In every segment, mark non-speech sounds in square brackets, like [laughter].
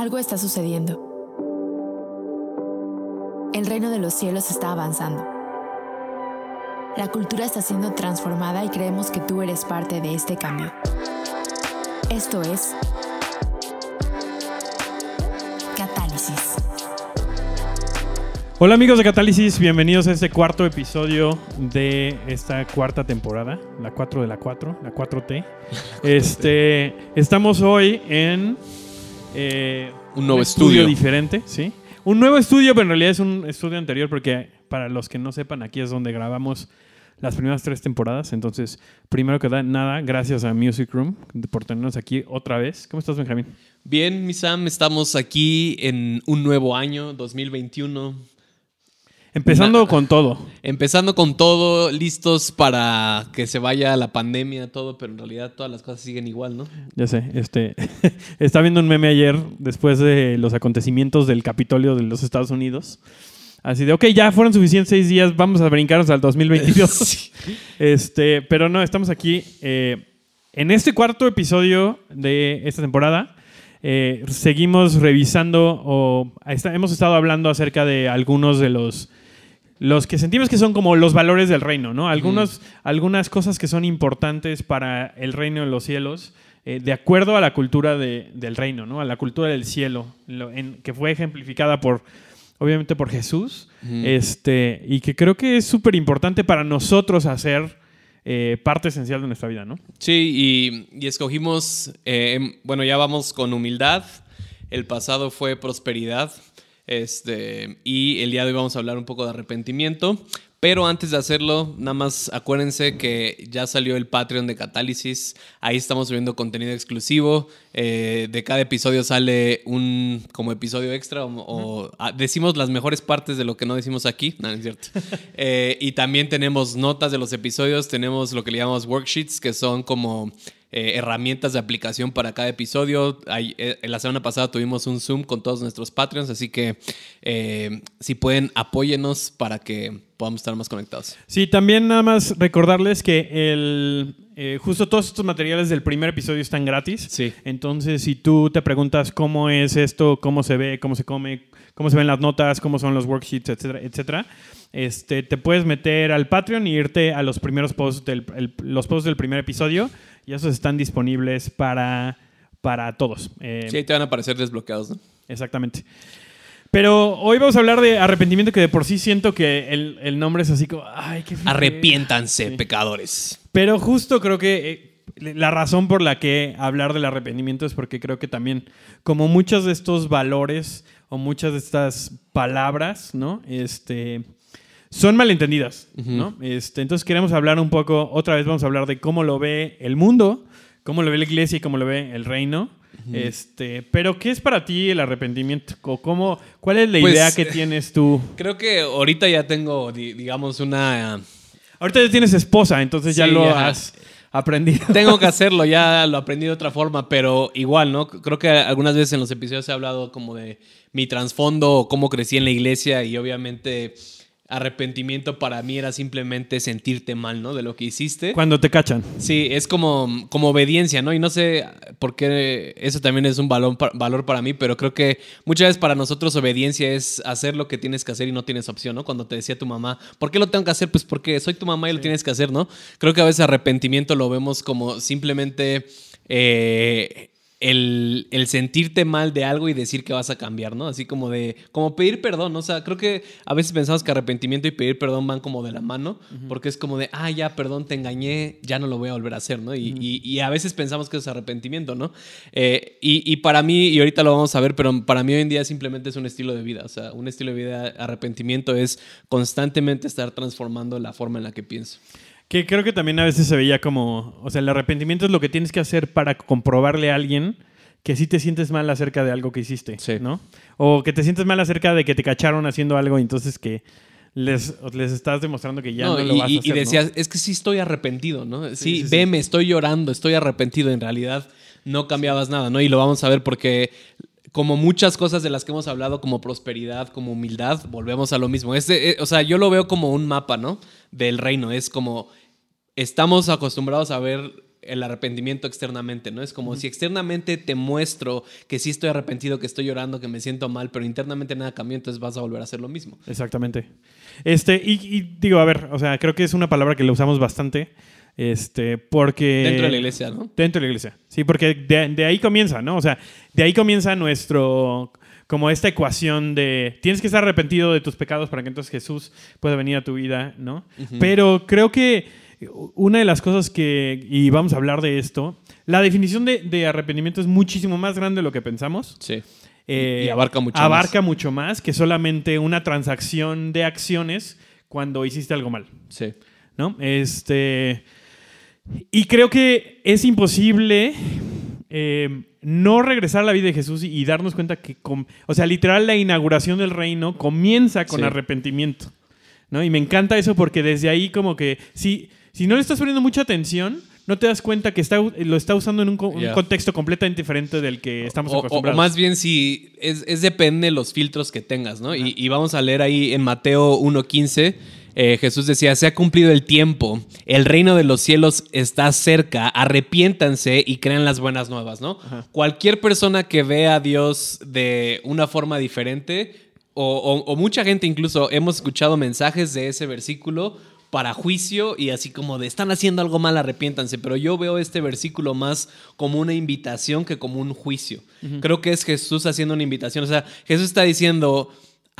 Algo está sucediendo. El reino de los cielos está avanzando. La cultura está siendo transformada y creemos que tú eres parte de este cambio. Esto es Catálisis. Hola amigos de Catálisis, bienvenidos a este cuarto episodio de esta cuarta temporada, la 4 de la 4, la 4T. [laughs] Este, estamos hoy en eh, Un nuevo estudio. diferente, ¿sí? Un nuevo estudio, pero en realidad es un estudio anterior porque para los que no sepan, aquí es donde grabamos las primeras tres temporadas. Entonces, primero que nada, gracias a Music Room por tenernos aquí otra vez. ¿Cómo estás, Benjamín? Bien, mi Sam, estamos aquí en un nuevo año, 2021. Empezando con todo. Empezando con todo, listos para que se vaya la pandemia, todo, pero en realidad todas las cosas siguen igual, ¿no? Ya sé, este, [laughs] estaba viendo un meme ayer después de los acontecimientos del Capitolio de los Estados Unidos. Así de, ok, ya fueron suficientes seis días, vamos a brincarnos al 2022. este, pero no, estamos aquí eh, en este cuarto episodio de esta temporada. Eh, seguimos revisando o hemos estado hablando acerca de algunos de los los que sentimos que son como los valores del reino, ¿no? Algunos, Algunas cosas que son importantes para el reino de los cielos, eh, de acuerdo a la cultura del reino, ¿no? A la cultura del cielo, que fue ejemplificada por, obviamente, por Jesús, este, y que creo que es súper importante para nosotros hacer eh, parte esencial de nuestra vida, ¿no? Sí, y, escogimos, eh, bueno, ya vamos con humildad, el pasado fue prosperidad, este, y el día de hoy vamos a hablar un poco de arrepentimiento. Pero antes de hacerlo, nada más acuérdense que ya salió el Patreon de Catálisis. Ahí estamos subiendo contenido exclusivo. Eh, de cada episodio sale un como episodio extra o, ah, decimos las mejores partes de lo que no decimos aquí. No, es cierto. [laughs] Eh, y también tenemos notas de los episodios. Tenemos lo que le llamamos worksheets, que son como eh, herramientas de aplicación para cada episodio. Eh, en la semana pasada tuvimos un Zoom con todos nuestros Patreons, así que eh, si pueden, apóyenos para que podamos estar más conectados. Sí, también nada más recordarles que el, justo todos estos materiales del primer episodio están gratis. Sí. Entonces, si tú te preguntas cómo es esto, cómo se ve, cómo se come, cómo se ven las notas, cómo son los worksheets, etcétera, etcétera, este, te puedes meter al Patreon y irte a los primeros posts del, los posts del primer episodio y esos están disponibles para, para todos. Eh, sí, te van a aparecer desbloqueados, ¿no? Exactamente. Pero hoy vamos a hablar de arrepentimiento, que de por sí siento que el, nombre es así como. Ay, qué Arrepiéntanse, pecadores. Pero justo creo que eh, la razón por la que hablar del arrepentimiento es porque creo que también, como muchos de estos valores o muchas de estas palabras, ¿no? Este son malentendidas, ¿no? Este, entonces queremos hablar un poco, otra vez vamos a hablar de cómo lo ve el mundo, cómo lo ve la iglesia y cómo lo ve el reino. Este, pero ¿qué es para ti el arrepentimiento? ¿Cómo, ¿Cuál es la pues, idea que tienes tú? Creo que ahorita ya tengo, digamos, una... Ahorita ya tienes esposa, entonces ya lo has aprendido. [laughs] Tengo que [laughs] hacerlo, ya lo aprendí de otra forma, pero igual, ¿no? Creo que algunas veces en los episodios he hablado como de mi trasfondo, cómo crecí en la iglesia y obviamente arrepentimiento para mí era simplemente sentirte mal, ¿no? De lo que hiciste. Cuando te cachan. Sí, es como, como obediencia, ¿no? Y no sé por qué eso también es un valor, valor para mí, pero creo que muchas veces para nosotros obediencia es hacer lo que tienes que hacer y no tienes opción, ¿no? Cuando te decía tu mamá, ¿por qué lo tengo que hacer? Pues porque soy tu mamá y lo tienes que hacer, ¿no? Creo que a veces arrepentimiento lo vemos como simplemente... Eh, el, sentirte mal de algo y decir que vas a cambiar, ¿no? Así como de, como pedir perdón, o sea, creo que a veces pensamos que arrepentimiento y pedir perdón van como de la mano, porque es como de, ah, ya, perdón, te engañé, ya no lo voy a volver a hacer, ¿no? Y, a veces pensamos que es arrepentimiento, ¿no? Eh, y, para mí, y ahorita lo vamos a ver, pero para mí hoy en día simplemente es un estilo de vida, o sea, un estilo de vida, arrepentimiento es constantemente estar transformando la forma en la que pienso. Que creo que también a veces se veía como, o sea, el arrepentimiento es lo que tienes que hacer para comprobarle a alguien que sí te sientes mal acerca de algo que hiciste, ¿no? O que te sientes mal acerca de que te cacharon haciendo algo y entonces que les, les estás demostrando que ya no, lo vas a hacer. Y decías, es que sí estoy arrepentido, ¿no? Sí, veme, estoy llorando, estoy arrepentido. En realidad no cambiabas nada, ¿no? Y lo vamos a ver porque como muchas cosas de las que hemos hablado, como prosperidad, como humildad, volvemos a lo mismo. Este, o sea, yo lo veo como un mapa, ¿no? Del reino. Es como estamos acostumbrados a ver el arrepentimiento externamente, ¿no? Es como si externamente te muestro que sí estoy arrepentido, que estoy llorando, que me siento mal, pero internamente nada cambió, entonces vas a volver a hacer lo mismo. Exactamente. Este, y, y digo, a ver, o sea, creo que es una palabra que le usamos bastante. Este, porque. Dentro de la iglesia, ¿no? Dentro de la iglesia. Sí, porque de, de ahí comienza, ¿no? O sea, de ahí comienza nuestro. Como esta ecuación de tienes que estar arrepentido de tus pecados para que entonces Jesús pueda venir a tu vida, ¿no? Pero creo que una de las cosas que, y vamos a hablar de esto, la definición de, de arrepentimiento es muchísimo más grande de lo que pensamos. Sí. Eh, Y abarca mucho abarca mucho más que solamente una transacción de acciones cuando hiciste algo mal. Sí. ¿no? Este. Y creo que es imposible eh, no regresar a la vida de Jesús y, y darnos cuenta que, com- o sea, literal, la inauguración del reino comienza con Sí. arrepentimiento. ¿no? Y me encanta eso porque desde ahí, como que, si, si no le estás poniendo mucha atención, no te das cuenta que está, lo está usando en un, co- un Ya. contexto completamente diferente del que estamos O, o- o acostumbrados. más bien si es, es depende de los filtros que tengas, ¿no? Y, y vamos a leer ahí en Mateo 1.15, eh, Jesús decía, se ha cumplido el tiempo, el reino de los cielos está cerca, arrepiéntanse y crean las buenas nuevas, ¿no? Cualquier persona que vea a Dios de una forma diferente, o, o- o mucha gente incluso hemos escuchado mensajes de ese versículo para juicio y así como de están haciendo algo mal, arrepiéntanse. Pero yo veo este versículo más como una invitación que como un juicio. Creo que es Jesús haciendo una invitación. O sea, Jesús está diciendo.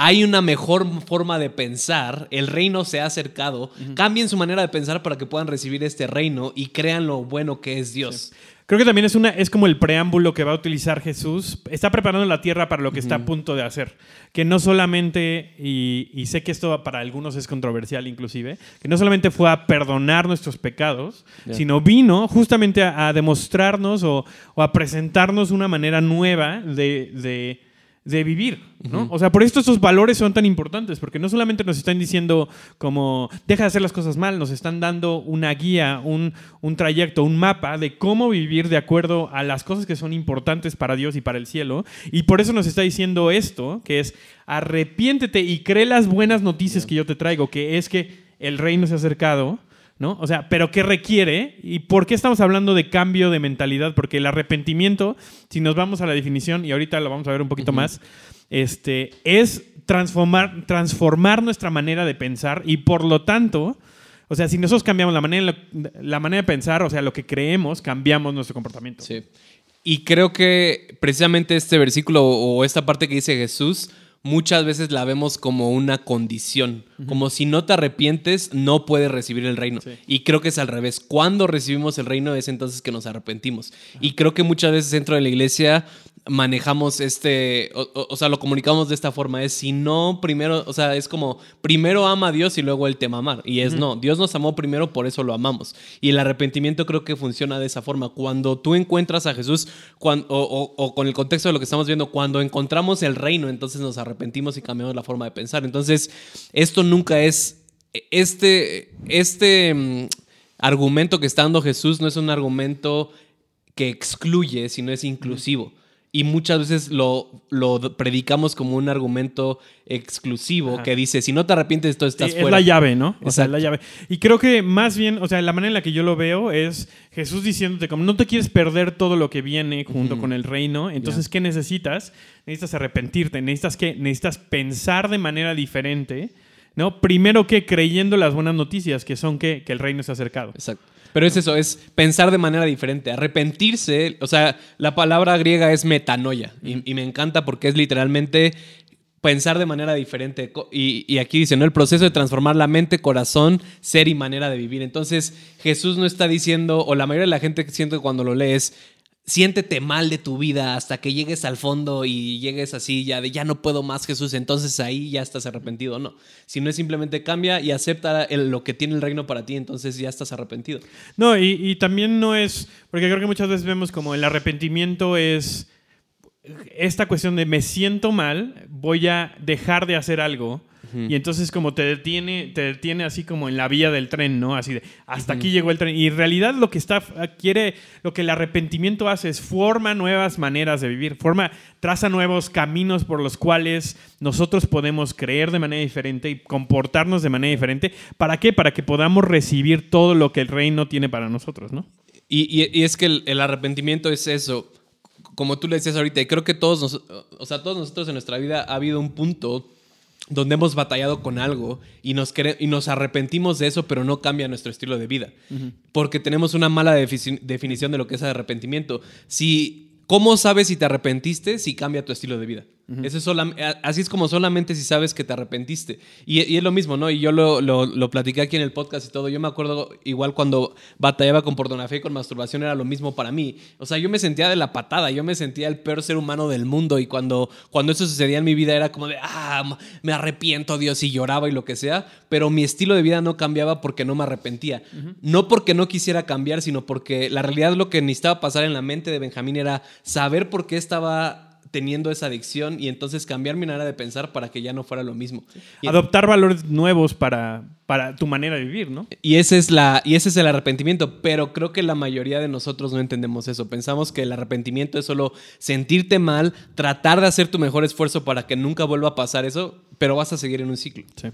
Hay una mejor forma de pensar, el reino se ha acercado, cambien su manera de pensar para que puedan recibir este reino y crean lo bueno que es Dios. Creo que también es, una, es como el preámbulo que va a utilizar Jesús. Está preparando la tierra para lo que está a punto de hacer. Que no solamente, y, y sé que esto para algunos es controversial inclusive, que no solamente fue a perdonar nuestros pecados, sino vino justamente a, a demostrarnos o, o a presentarnos una manera nueva de, de- de vivir, ¿no? O sea, por esto estos valores son tan importantes, porque no solamente nos están diciendo como, deja de hacer las cosas mal, nos están dando una guía, un, un trayecto, un mapa de cómo vivir de acuerdo a las cosas que son importantes para Dios y para el cielo. Y por eso nos está diciendo esto, que es, arrepiéntete y cree las buenas noticias que yo te traigo, que es que el reino se ha acercado. ¿No? O sea, pero ¿qué requiere? ¿Y por qué estamos hablando de cambio de mentalidad? Porque el arrepentimiento, si nos vamos a la definición, y ahorita lo vamos a ver un poquito más, este, es transformar, transformar nuestra manera de pensar y por lo tanto, o sea, si nosotros cambiamos la manera, la manera de pensar, o sea, lo que creemos, cambiamos nuestro comportamiento. Sí. Y creo que precisamente este versículo o esta parte que dice Jesús, muchas veces la vemos como una condición, como si no te arrepientes, no puedes recibir el reino. Sí. Y creo que es al revés. Cuando recibimos el reino es entonces que nos arrepentimos. Y creo que muchas veces dentro de la iglesia manejamos este, o, o- o sea, lo comunicamos de esta forma, es si no primero, o sea, es como primero ama a Dios y luego Él te va a amar. Y es no, Dios nos amó primero, por eso lo amamos. Y el arrepentimiento creo que funciona de esa forma. Cuando tú encuentras a Jesús, cuan- o, o- o con el contexto de lo que estamos viendo, cuando encontramos el reino, entonces nos arrepentimos y cambiamos la forma de pensar. Entonces, esto nunca es, este, este mm, argumento que está dando Jesús no es un argumento que excluye, sino es inclusivo. Y muchas veces lo, lo predicamos como un argumento exclusivo Ajá. que dice, si no te arrepientes, tú Sí, estás es fuera. la llave, ¿no? O sea, es la llave. Y creo que más bien, o sea, la manera en la que yo lo veo es Jesús diciéndote como no te quieres perder todo lo que viene junto con el reino, entonces ¿qué necesitas? Necesitas arrepentirte, necesitas que necesitas pensar de manera diferente, ¿no? Primero que creyendo las buenas noticias que son que, que el reino se ha acercado. Exacto. Pero es eso, es pensar de manera diferente. Arrepentirse, o sea, la palabra griega es metanoia. Y, me encanta porque es literalmente pensar de manera diferente. Y aquí dice, ¿no? El proceso de transformar la mente, corazón, ser y manera de vivir. Entonces, Jesús no está diciendo, o la mayoría de la gente que siento que cuando lo lees, siéntete mal de tu vida hasta que llegues al fondo y llegues así ya de ya no puedo más Jesús, entonces ahí ya estás arrepentido, no. Si no es simplemente cambia y acepta lo que tiene el reino para ti, entonces ya estás arrepentido. No, y también no es, porque creo que muchas veces vemos como el arrepentimiento es esta cuestión de me siento mal, voy a dejar de hacer algo. Y entonces como te detiene, te detiene así como en la vía del tren, ¿no? Así de, hasta aquí llegó el tren. Y en realidad lo que está, quiere, lo que el arrepentimiento hace es forma nuevas maneras de vivir, forma, traza nuevos caminos por los cuales nosotros podemos creer de manera diferente y comportarnos de manera diferente. ¿Para qué? Para que podamos recibir todo lo que el reino tiene para nosotros, ¿no? Y, y- y es que el, el arrepentimiento es eso. Como tú le decías ahorita, y creo que todos, nos- o sea, todos nosotros en nuestra vida ha habido un punto donde hemos batallado con algo y nos, y nos arrepentimos de eso, pero no cambia nuestro estilo de vida. Porque tenemos una mala definición de lo que es arrepentimiento. Si, ¿Cómo sabes si te arrepentiste si cambia tu estilo de vida? Eso es solam- a- así es como solamente si sabes que te arrepentiste. Y, y es lo mismo, ¿no? Y yo lo, lo, lo platiqué aquí en el podcast y todo. Yo me acuerdo igual cuando batallaba con pornografía y con masturbación era lo mismo para mí. O sea, yo me sentía de la patada, yo me sentía el peor ser humano del mundo y cuando, cuando eso sucedía en mi vida era como de, ah, me arrepiento, Dios, y lloraba y lo que sea. Pero mi estilo de vida no cambiaba porque no me arrepentía. No porque no quisiera cambiar, sino porque la realidad lo que necesitaba pasar en la mente de Benjamín era saber por qué estaba teniendo esa adicción y entonces cambiar mi manera de pensar para que ya no fuera lo mismo. Y, Adoptar valores nuevos para, para tu manera de vivir, ¿no? y ese es la y ese es el arrepentimiento, pero creo que la mayoría de nosotros no entendemos eso. Pensamos que el arrepentimiento es solo sentirte mal, tratar de hacer tu mejor esfuerzo para que nunca vuelva a pasar eso, pero vas a seguir en un ciclo. Sí.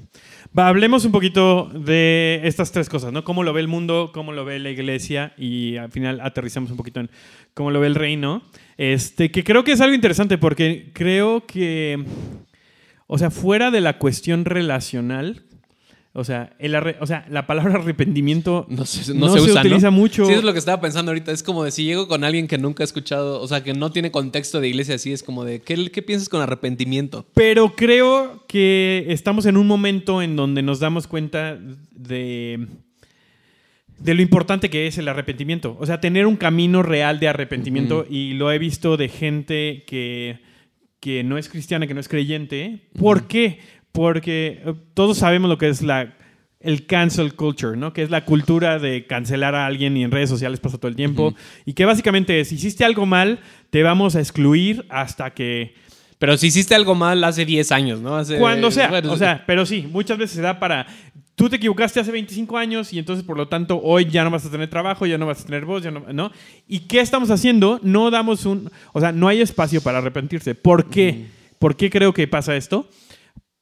Va, hablemos un poquito de estas tres cosas, ¿no? Cómo lo ve el mundo, cómo lo ve la iglesia y al final aterrizamos un poquito en cómo lo ve el reino. Este, que creo que es algo interesante porque creo que, o sea, fuera de la cuestión relacional, o sea, el arre- o sea la palabra [laughs] arrepentimiento No se, no no se, se usa, ¿no? utiliza mucho. Sí, es lo que estaba pensando ahorita. Es como de si llego con alguien que nunca ha escuchado, o sea, que no tiene contexto de iglesia así, es como de, ¿qué, qué piensas con arrepentimiento? Pero creo que estamos en un momento en donde nos damos cuenta de, de lo importante que es el arrepentimiento. O sea, tener un camino real de arrepentimiento. Y lo he visto de gente que, que no es cristiana, que no es creyente. ¿Por qué? Porque eh, todos sabemos lo que es la, el cancel culture, ¿no? Que es la cultura de cancelar a alguien y en redes sociales pasa todo el tiempo. Y que básicamente es, hiciste algo mal, te vamos a excluir hasta que... Pero si hiciste algo mal hace 10 años, ¿no? Hace, Cuando sea, bueno, o sea, pero sí, muchas veces se da para... Tú te equivocaste hace 25 años y entonces por lo tanto hoy ya no vas a tener trabajo, ya no vas a tener voz, ya no, ¿no? ¿Y qué estamos haciendo? No damos un... O sea, no hay espacio para arrepentirse. ¿Por qué? ¿Por qué creo que pasa esto?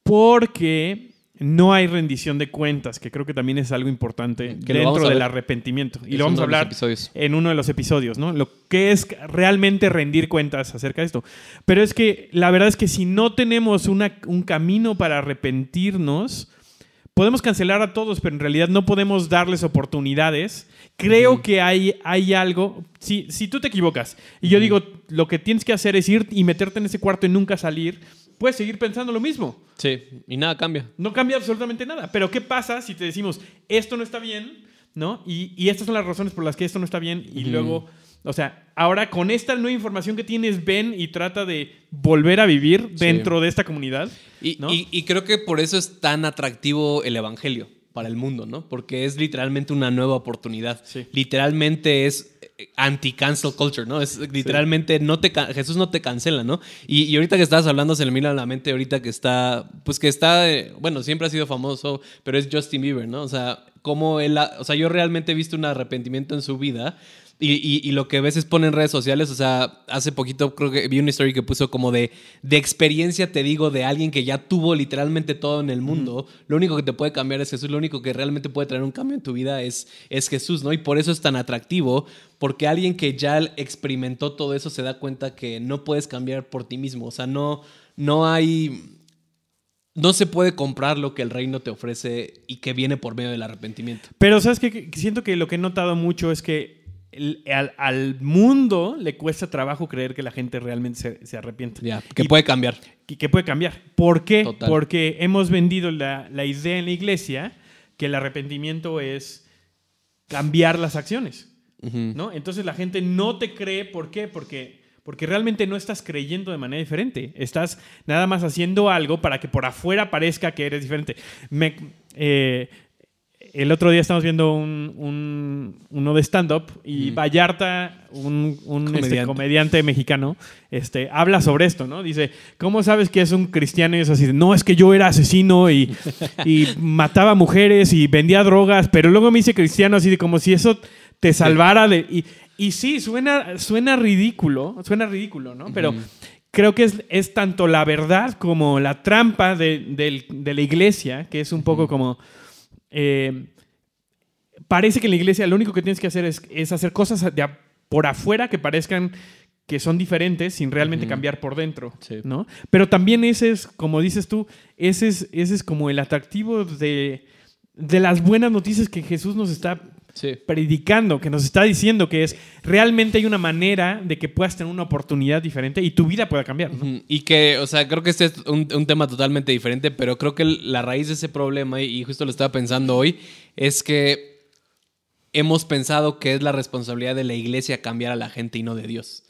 Porque no hay rendición de cuentas, que creo que también es algo importante Que dentro del arrepentimiento. Y Es lo vamos a hablar en uno de los episodios, ¿no? Lo que es realmente rendir cuentas acerca de esto. Pero es que la verdad es que si no tenemos una- un camino para arrepentirnos, podemos cancelar a todos, pero en realidad no podemos darles oportunidades. Creo que hay, hay algo. Si, si tú te equivocas y yo digo lo que tienes que hacer es ir y meterte en ese cuarto y nunca salir, puedes seguir pensando lo mismo. Sí, y nada cambia. No cambia absolutamente nada. Pero ¿qué pasa si te decimos esto no está bien, ¿no? Y, y estas son las razones por las que esto no está bien. Y luego, o sea, ahora con esta nueva información que tienes, ven y trata de volver a vivir dentro de esta comunidad. Y, ¿no? y- y creo que por eso es tan atractivo el Evangelio para el mundo, ¿no? Porque es literalmente una nueva oportunidad. Sí. Literalmente es anti-cancel culture, ¿no? Es literalmente no te Jesús no te cancela, ¿no? Y, y ahorita que estabas hablando se me vino a la mente ahorita que está, pues que está, eh, bueno, siempre ha sido famoso, pero es Justin Bieber, ¿no? O sea, como él, ha- o sea, yo realmente he visto un arrepentimiento en su vida. Y, y- y lo que a veces pone en redes sociales, o sea, hace poquito creo que vi una story que puso como de, de experiencia, te digo, de alguien que ya tuvo literalmente todo en el mundo. Lo único que te puede cambiar es Jesús, lo único que realmente puede traer un cambio en tu vida es, es Jesús, ¿no? Y por eso es tan atractivo, porque alguien que ya experimentó todo eso se da cuenta que no puedes cambiar por ti mismo, o sea, no, no hay... No se puede comprar lo que el reino te ofrece y que viene por medio del arrepentimiento. Pero sabes qué? Que siento que lo que he notado mucho es que el- al, al mundo le cuesta trabajo creer que la gente realmente se, se arrepiente. Ya, que Y- puede cambiar. que, que puede cambiar. ¿Por qué? Total. Porque hemos vendido la, la idea en la iglesia que el arrepentimiento es cambiar las acciones. ¿no? Entonces la gente no te cree. ¿Por qué? Porque, porque realmente no estás creyendo de manera diferente. Estás nada más haciendo algo para que por afuera parezca que eres diferente. Me- eh, el otro día estamos viendo un, un- uno de stand-up y Vallarta, un, un, este, Comediante. mexicano, este, habla sobre esto, ¿no? Dice, ¿cómo sabes que es un cristiano? Y es así, no, es que yo era asesino y, [laughs] y mataba mujeres y vendía drogas, pero luego me hice cristiano así de como si eso te salvara de... Y, y sí, suena, suena ridículo, suena ridículo, ¿no? Pero creo que es, es tanto la verdad como la trampa de, de la iglesia, que es un poco como... eh, parece que en la iglesia lo único que tienes que hacer es, es hacer cosas de a- por afuera que parezcan que son diferentes sin realmente cambiar por dentro, Sí. ¿no? Pero también ese es, como dices tú, ese es, ese es como el atractivo de, de las buenas noticias que Jesús nos está Sí. predicando, que nos está diciendo que es realmente hay una manera de que puedas tener una oportunidad diferente y tu vida pueda cambiar. Y que, o sea, creo que este es un, un tema totalmente diferente, pero creo que la raíz de ese problema, y justo lo estaba pensando hoy, es que hemos pensado que es la responsabilidad de la iglesia cambiar a la gente y no de Dios.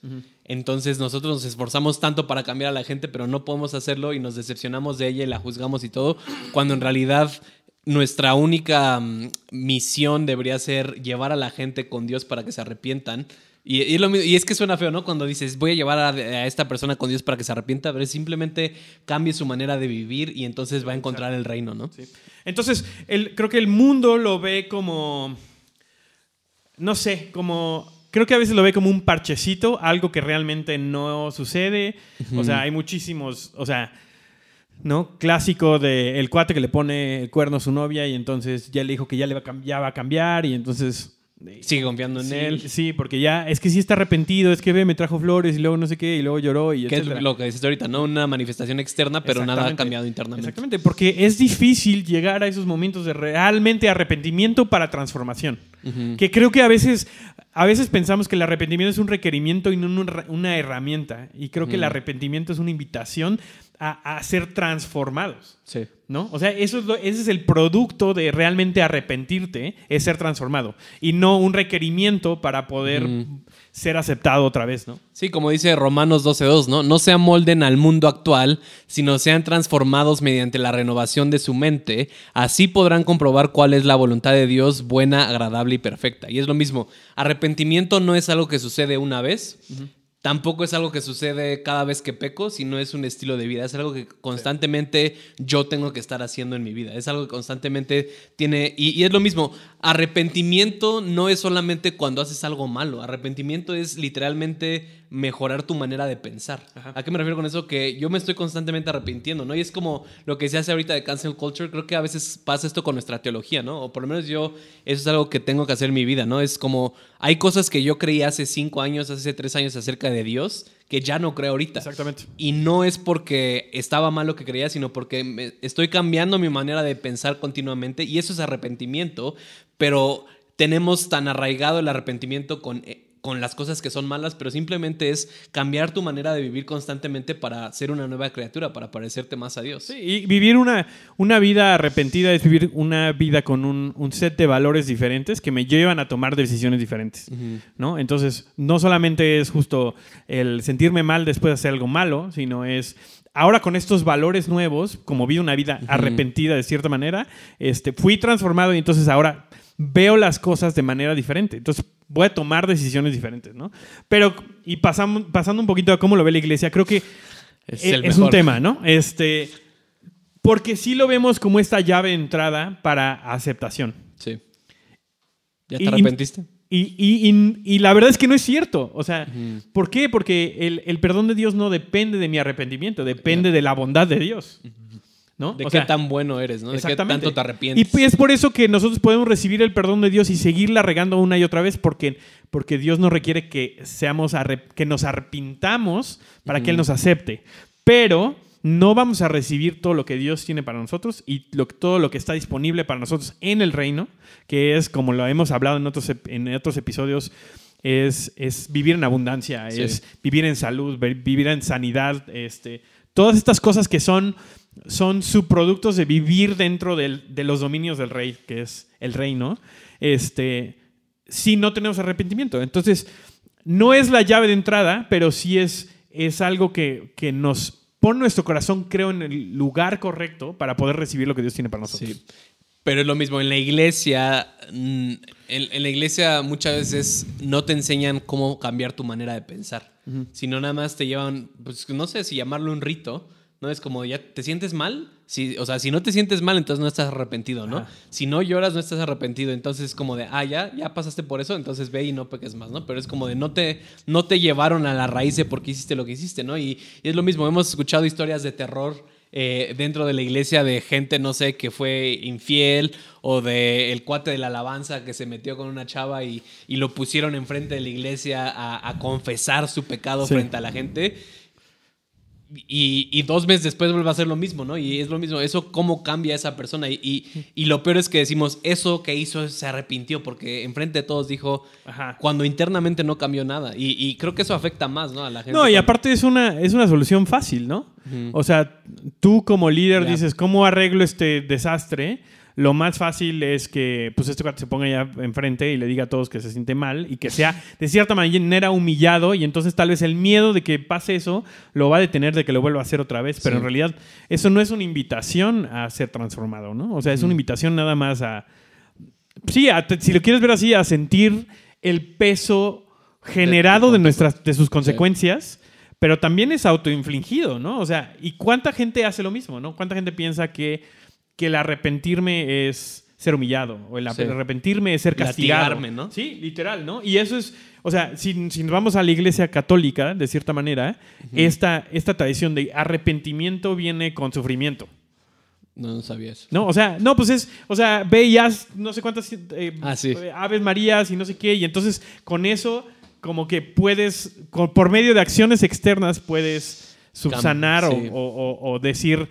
Entonces nosotros nos esforzamos tanto para cambiar a la gente, pero no podemos hacerlo y nos decepcionamos de ella y la juzgamos y todo, cuando en realidad nuestra única mm, misión debería ser llevar a la gente con Dios para que se arrepientan. Y, lo y es que suena feo, ¿no? Cuando dices, voy a llevar a, a esta persona con Dios para que se arrepienta, pero simplemente cambie su manera de vivir y entonces va a encontrar el reino, ¿no? Entonces, el- creo que el mundo lo ve como, no sé, como, creo que a veces lo ve como un parchecito, algo que realmente no sucede. O sea, hay muchísimos, o sea, ¿no? Clásico de el cuate que le pone el cuerno a su novia y entonces ya le dijo que ya, le va, a ya va a cambiar y entonces... Sigue confiando en sí, él. Sí, porque ya, es que sí está arrepentido, es que ve, me trajo flores y luego no sé qué, y luego lloró y Que es lo que dices ahorita, ¿no? Una manifestación externa, pero nada ha cambiado internamente. Exactamente, porque es difícil llegar a esos momentos de realmente arrepentimiento para transformación. Que creo que a veces, a veces pensamos que el arrepentimiento es un requerimiento y no un- una herramienta. Y creo que el arrepentimiento es una invitación a, a ser transformados. Sí. ¿No? O sea, eso es lo- ese es el producto de realmente arrepentirte, es ser transformado. Y no un requerimiento para poder ser aceptado otra vez, ¿no? Sí, como dice Romanos 12.2, ¿no? No se amolden al mundo actual, sino sean transformados mediante la renovación de su mente. Así podrán comprobar cuál es la voluntad de Dios buena, agradable y perfecta. Y es lo mismo, arrepentimiento no es algo que sucede una vez. Tampoco es algo que sucede cada vez que peco, sino es un estilo de vida. Es algo que constantemente yo tengo que estar haciendo en mi vida. Es algo que constantemente tiene... Y, y es lo mismo, arrepentimiento no es solamente cuando haces algo malo. Arrepentimiento es literalmente mejorar tu manera de pensar. ¿A qué me refiero con eso? Que yo me estoy constantemente arrepintiendo, ¿no? Y es como lo que se hace ahorita de cancel culture. Creo que a veces pasa esto con nuestra teología, ¿no? O por lo menos yo, eso es algo que tengo que hacer en mi vida, ¿no? Es como, hay cosas que yo creí hace cinco años, hace tres años acerca de Dios, que ya no creo ahorita. Exactamente. Y no es porque estaba mal lo que creía, sino porque me- estoy cambiando mi manera de pensar continuamente y eso es arrepentimiento, pero tenemos tan arraigado el arrepentimiento con, eh, con las cosas que son malas, pero simplemente es cambiar tu manera de vivir constantemente para ser una nueva criatura, para parecerte más a Dios. Sí, y vivir una, una vida arrepentida es vivir una vida con un, un set de valores diferentes que me llevan a tomar decisiones diferentes. ¿no? Entonces, no solamente es justo el sentirme mal después de hacer algo malo, sino es ahora con estos valores nuevos, como vi una vida arrepentida de cierta manera, este, fui transformado y entonces ahora veo las cosas de manera diferente. Entonces voy a tomar decisiones diferentes, ¿no? Pero, y pasamos, pasando un poquito a cómo lo ve la iglesia, creo que Es es un tema, ¿no? Este, porque sí lo vemos como esta llave de entrada para aceptación. Sí. ¿Ya Y- te arrepentiste? Y, y- y- y la verdad es que no es cierto. O sea, ¿por qué? Porque el, el perdón de Dios no depende de mi arrepentimiento, depende de la bondad de Dios. ¿No? ¿De O qué sea, tan bueno eres, no? ¿De qué Exactamente. tanto te Y arrepientes? pues es por eso que nosotros podemos recibir el perdón de Dios y seguirla regando una y otra vez, porque, porque Dios nos requiere que, seamos que nos arrepintamos para que Él nos acepte. Pero no vamos a recibir todo lo que Dios tiene para nosotros y lo- todo lo que está disponible para nosotros en el reino, que es, como lo hemos hablado en otros, en otros episodios, es, es vivir en abundancia, Sí. es vivir en salud, vivir en sanidad, este, todas estas cosas que son, son subproductos de vivir dentro del- de los dominios del rey, que es el reino, este, si no tenemos arrepentimiento. Entonces, no es la llave de entrada, pero sí es, es algo que, que nos pone nuestro corazón, creo, en el lugar correcto para poder recibir lo que Dios tiene para nosotros. Sí. Pero es lo mismo, en la iglesia, mm, en, en la iglesia muchas veces no te enseñan cómo cambiar tu manera de pensar, sino nada más te llevan, pues no sé si llamarlo un rito, ¿no? Es como, ¿ya te sientes mal? Si, o sea, si no te sientes mal, entonces no estás arrepentido, ¿no? Ajá. Si no lloras, no estás arrepentido, entonces es como de, ah, ya, ya pasaste por eso, entonces ve y no peques más, ¿no? Pero es como de, no te, no te llevaron a la raíz de por qué hiciste lo que hiciste, ¿no? Y, y es lo mismo, hemos escuchado historias de terror eh, dentro de la iglesia de gente, no sé, que fue infiel o de el cuate de la alabanza que se metió con una chava y, y lo pusieron enfrente de la iglesia a, a confesar su pecado Sí. frente a la gente. Y, y dos meses después vuelve a hacer lo mismo, ¿no? Y es lo mismo. Eso, ¿cómo cambia esa persona? Y, y, y lo peor es que decimos, eso que hizo se arrepintió, porque enfrente de todos dijo, Ajá. cuando internamente no cambió nada. Y, y creo que eso afecta más, ¿no? A la gente. No, y cuando- aparte es una, es una solución fácil, ¿no? O sea, tú como líder dices, ¿cómo arreglo este desastre? Lo más fácil es que pues este cuate se ponga ya enfrente y le diga a todos que se siente mal y que sea de cierta manera humillado y entonces tal vez el miedo de que pase eso lo va a detener de que lo vuelva a hacer otra vez, pero Sí. en realidad eso no es una invitación a ser transformado, ¿no? O sea, es una invitación nada más a sí, a- si lo quieres ver así, a sentir el peso generado de, nuestras de sus consecuencias, pero también es autoinfligido, ¿no? O sea, ¿y cuánta gente hace lo mismo, no? ¿Cuánta gente piensa que, que el arrepentirme es ser humillado o el Sí. arrepentirme es ser castigado? Latigarme, ¿no? Sí, literal, ¿no? Y eso es, o sea, si, si nos vamos a la iglesia católica, de cierta manera, esta, esta tradición de arrepentimiento viene con sufrimiento. No, no sabía eso. No, o sea, no, pues es, o sea, ve y haz no sé cuántas eh, Ah, sí. Aves Marías y no sé qué, y entonces con eso, como que puedes, con- por medio de acciones externas, puedes subsanar o- sí. o, o- o decir,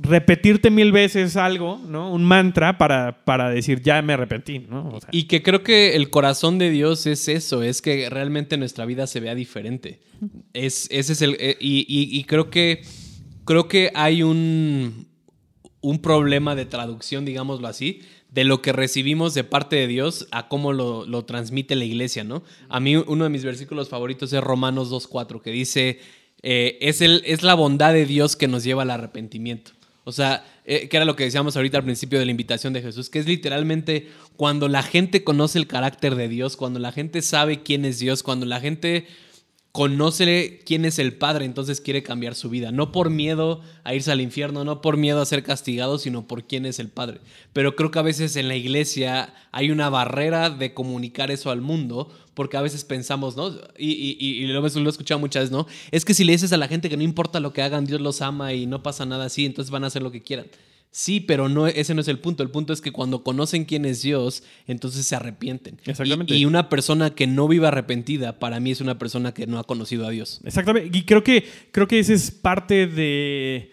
repetirte mil veces algo, ¿no? Un mantra para, para decir, ya me arrepentí, ¿no? Y que creo que el corazón de Dios es eso, es que realmente nuestra vida se vea diferente. Es, ese es el. eh, y, y- y creo que. Creo que hay un. un problema de traducción, digámoslo así, de lo que recibimos de parte de Dios a cómo lo, lo transmite la iglesia, ¿no? A mí uno de mis versículos favoritos es Romanos 2.4, que dice, eh, es, el, es la bondad de Dios que nos lleva al arrepentimiento. O sea, eh, que era lo que decíamos ahorita al principio de la invitación de Jesús, que es literalmente cuando la gente conoce el carácter de Dios, cuando la gente sabe quién es Dios, cuando la gente conoce quién es el Padre, entonces quiere cambiar su vida. No por miedo a irse al infierno, no por miedo a ser castigado, sino por quién es el Padre. Pero creo que a veces en la iglesia hay una barrera de comunicar eso al mundo, porque a veces pensamos, ¿no? Y, y, lo, lo he escuchado muchas veces, ¿no? Es que si le dices a la gente que no importa lo que hagan, Dios los ama y no pasa nada así, entonces van a hacer lo que quieran. Sí, pero no, ese no es el punto. El punto es que cuando conocen quién es Dios, entonces se arrepienten. Exactamente. Y, y una persona que no vive arrepentida, para mí es una persona que no ha conocido a Dios. Exactamente. Y creo que, creo que ese es parte de,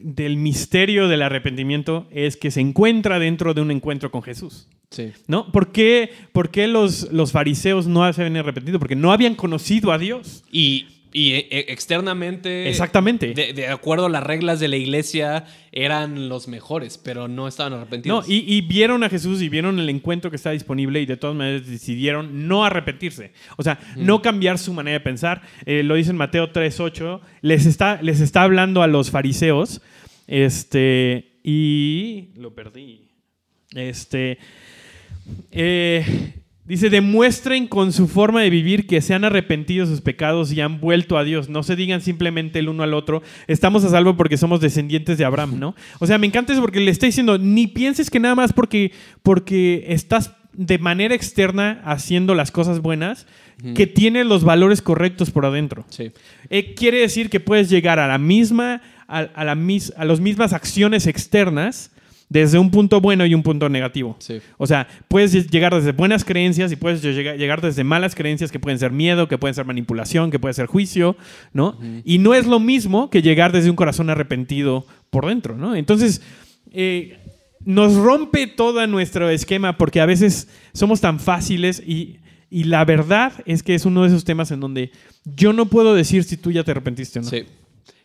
del misterio del arrepentimiento, es que se encuentra dentro de un encuentro con Jesús. Sí. ¿No? ¿Por qué, por qué los, los fariseos no se habían arrepentido? Porque no habían conocido a Dios. Y, y, eh, externamente. Exactamente. De, de acuerdo a las reglas de la iglesia, eran los mejores, pero no estaban No, arrepentidos. y, y vieron a Jesús y vieron el encuentro que está disponible y de todas maneras decidieron no arrepentirse. O sea, no cambiar su manera de pensar. Eh, lo dice en Mateo 3.8. Les está, les está hablando a los fariseos. Este. Y. Lo perdí. Este. eh, dice: demuestren con su forma de vivir que se han arrepentido de sus pecados y han vuelto a Dios. No se digan simplemente el uno al otro. Estamos a salvo porque somos descendientes de Abraham, ¿no? O sea, me encanta eso porque le está diciendo: ni pienses que nada más porque, porque estás de manera externa haciendo las cosas buenas, que tienes los valores correctos por adentro. Sí. Eh, quiere decir que puedes llegar a la misma, a, a la mis, a las mismas acciones externas desde un punto bueno y un punto negativo. Sí. O sea, puedes llegar desde buenas creencias y puedes llegar, llegar desde malas creencias que pueden ser miedo, que pueden ser manipulación, que puede ser juicio, ¿no? Y no es lo mismo que llegar desde un corazón arrepentido por dentro, ¿no? Entonces, eh, nos rompe todo nuestro esquema porque a veces somos tan fáciles y, y la verdad es que es uno de esos temas en donde yo no puedo decir si tú ya te arrepentiste o no. Sí.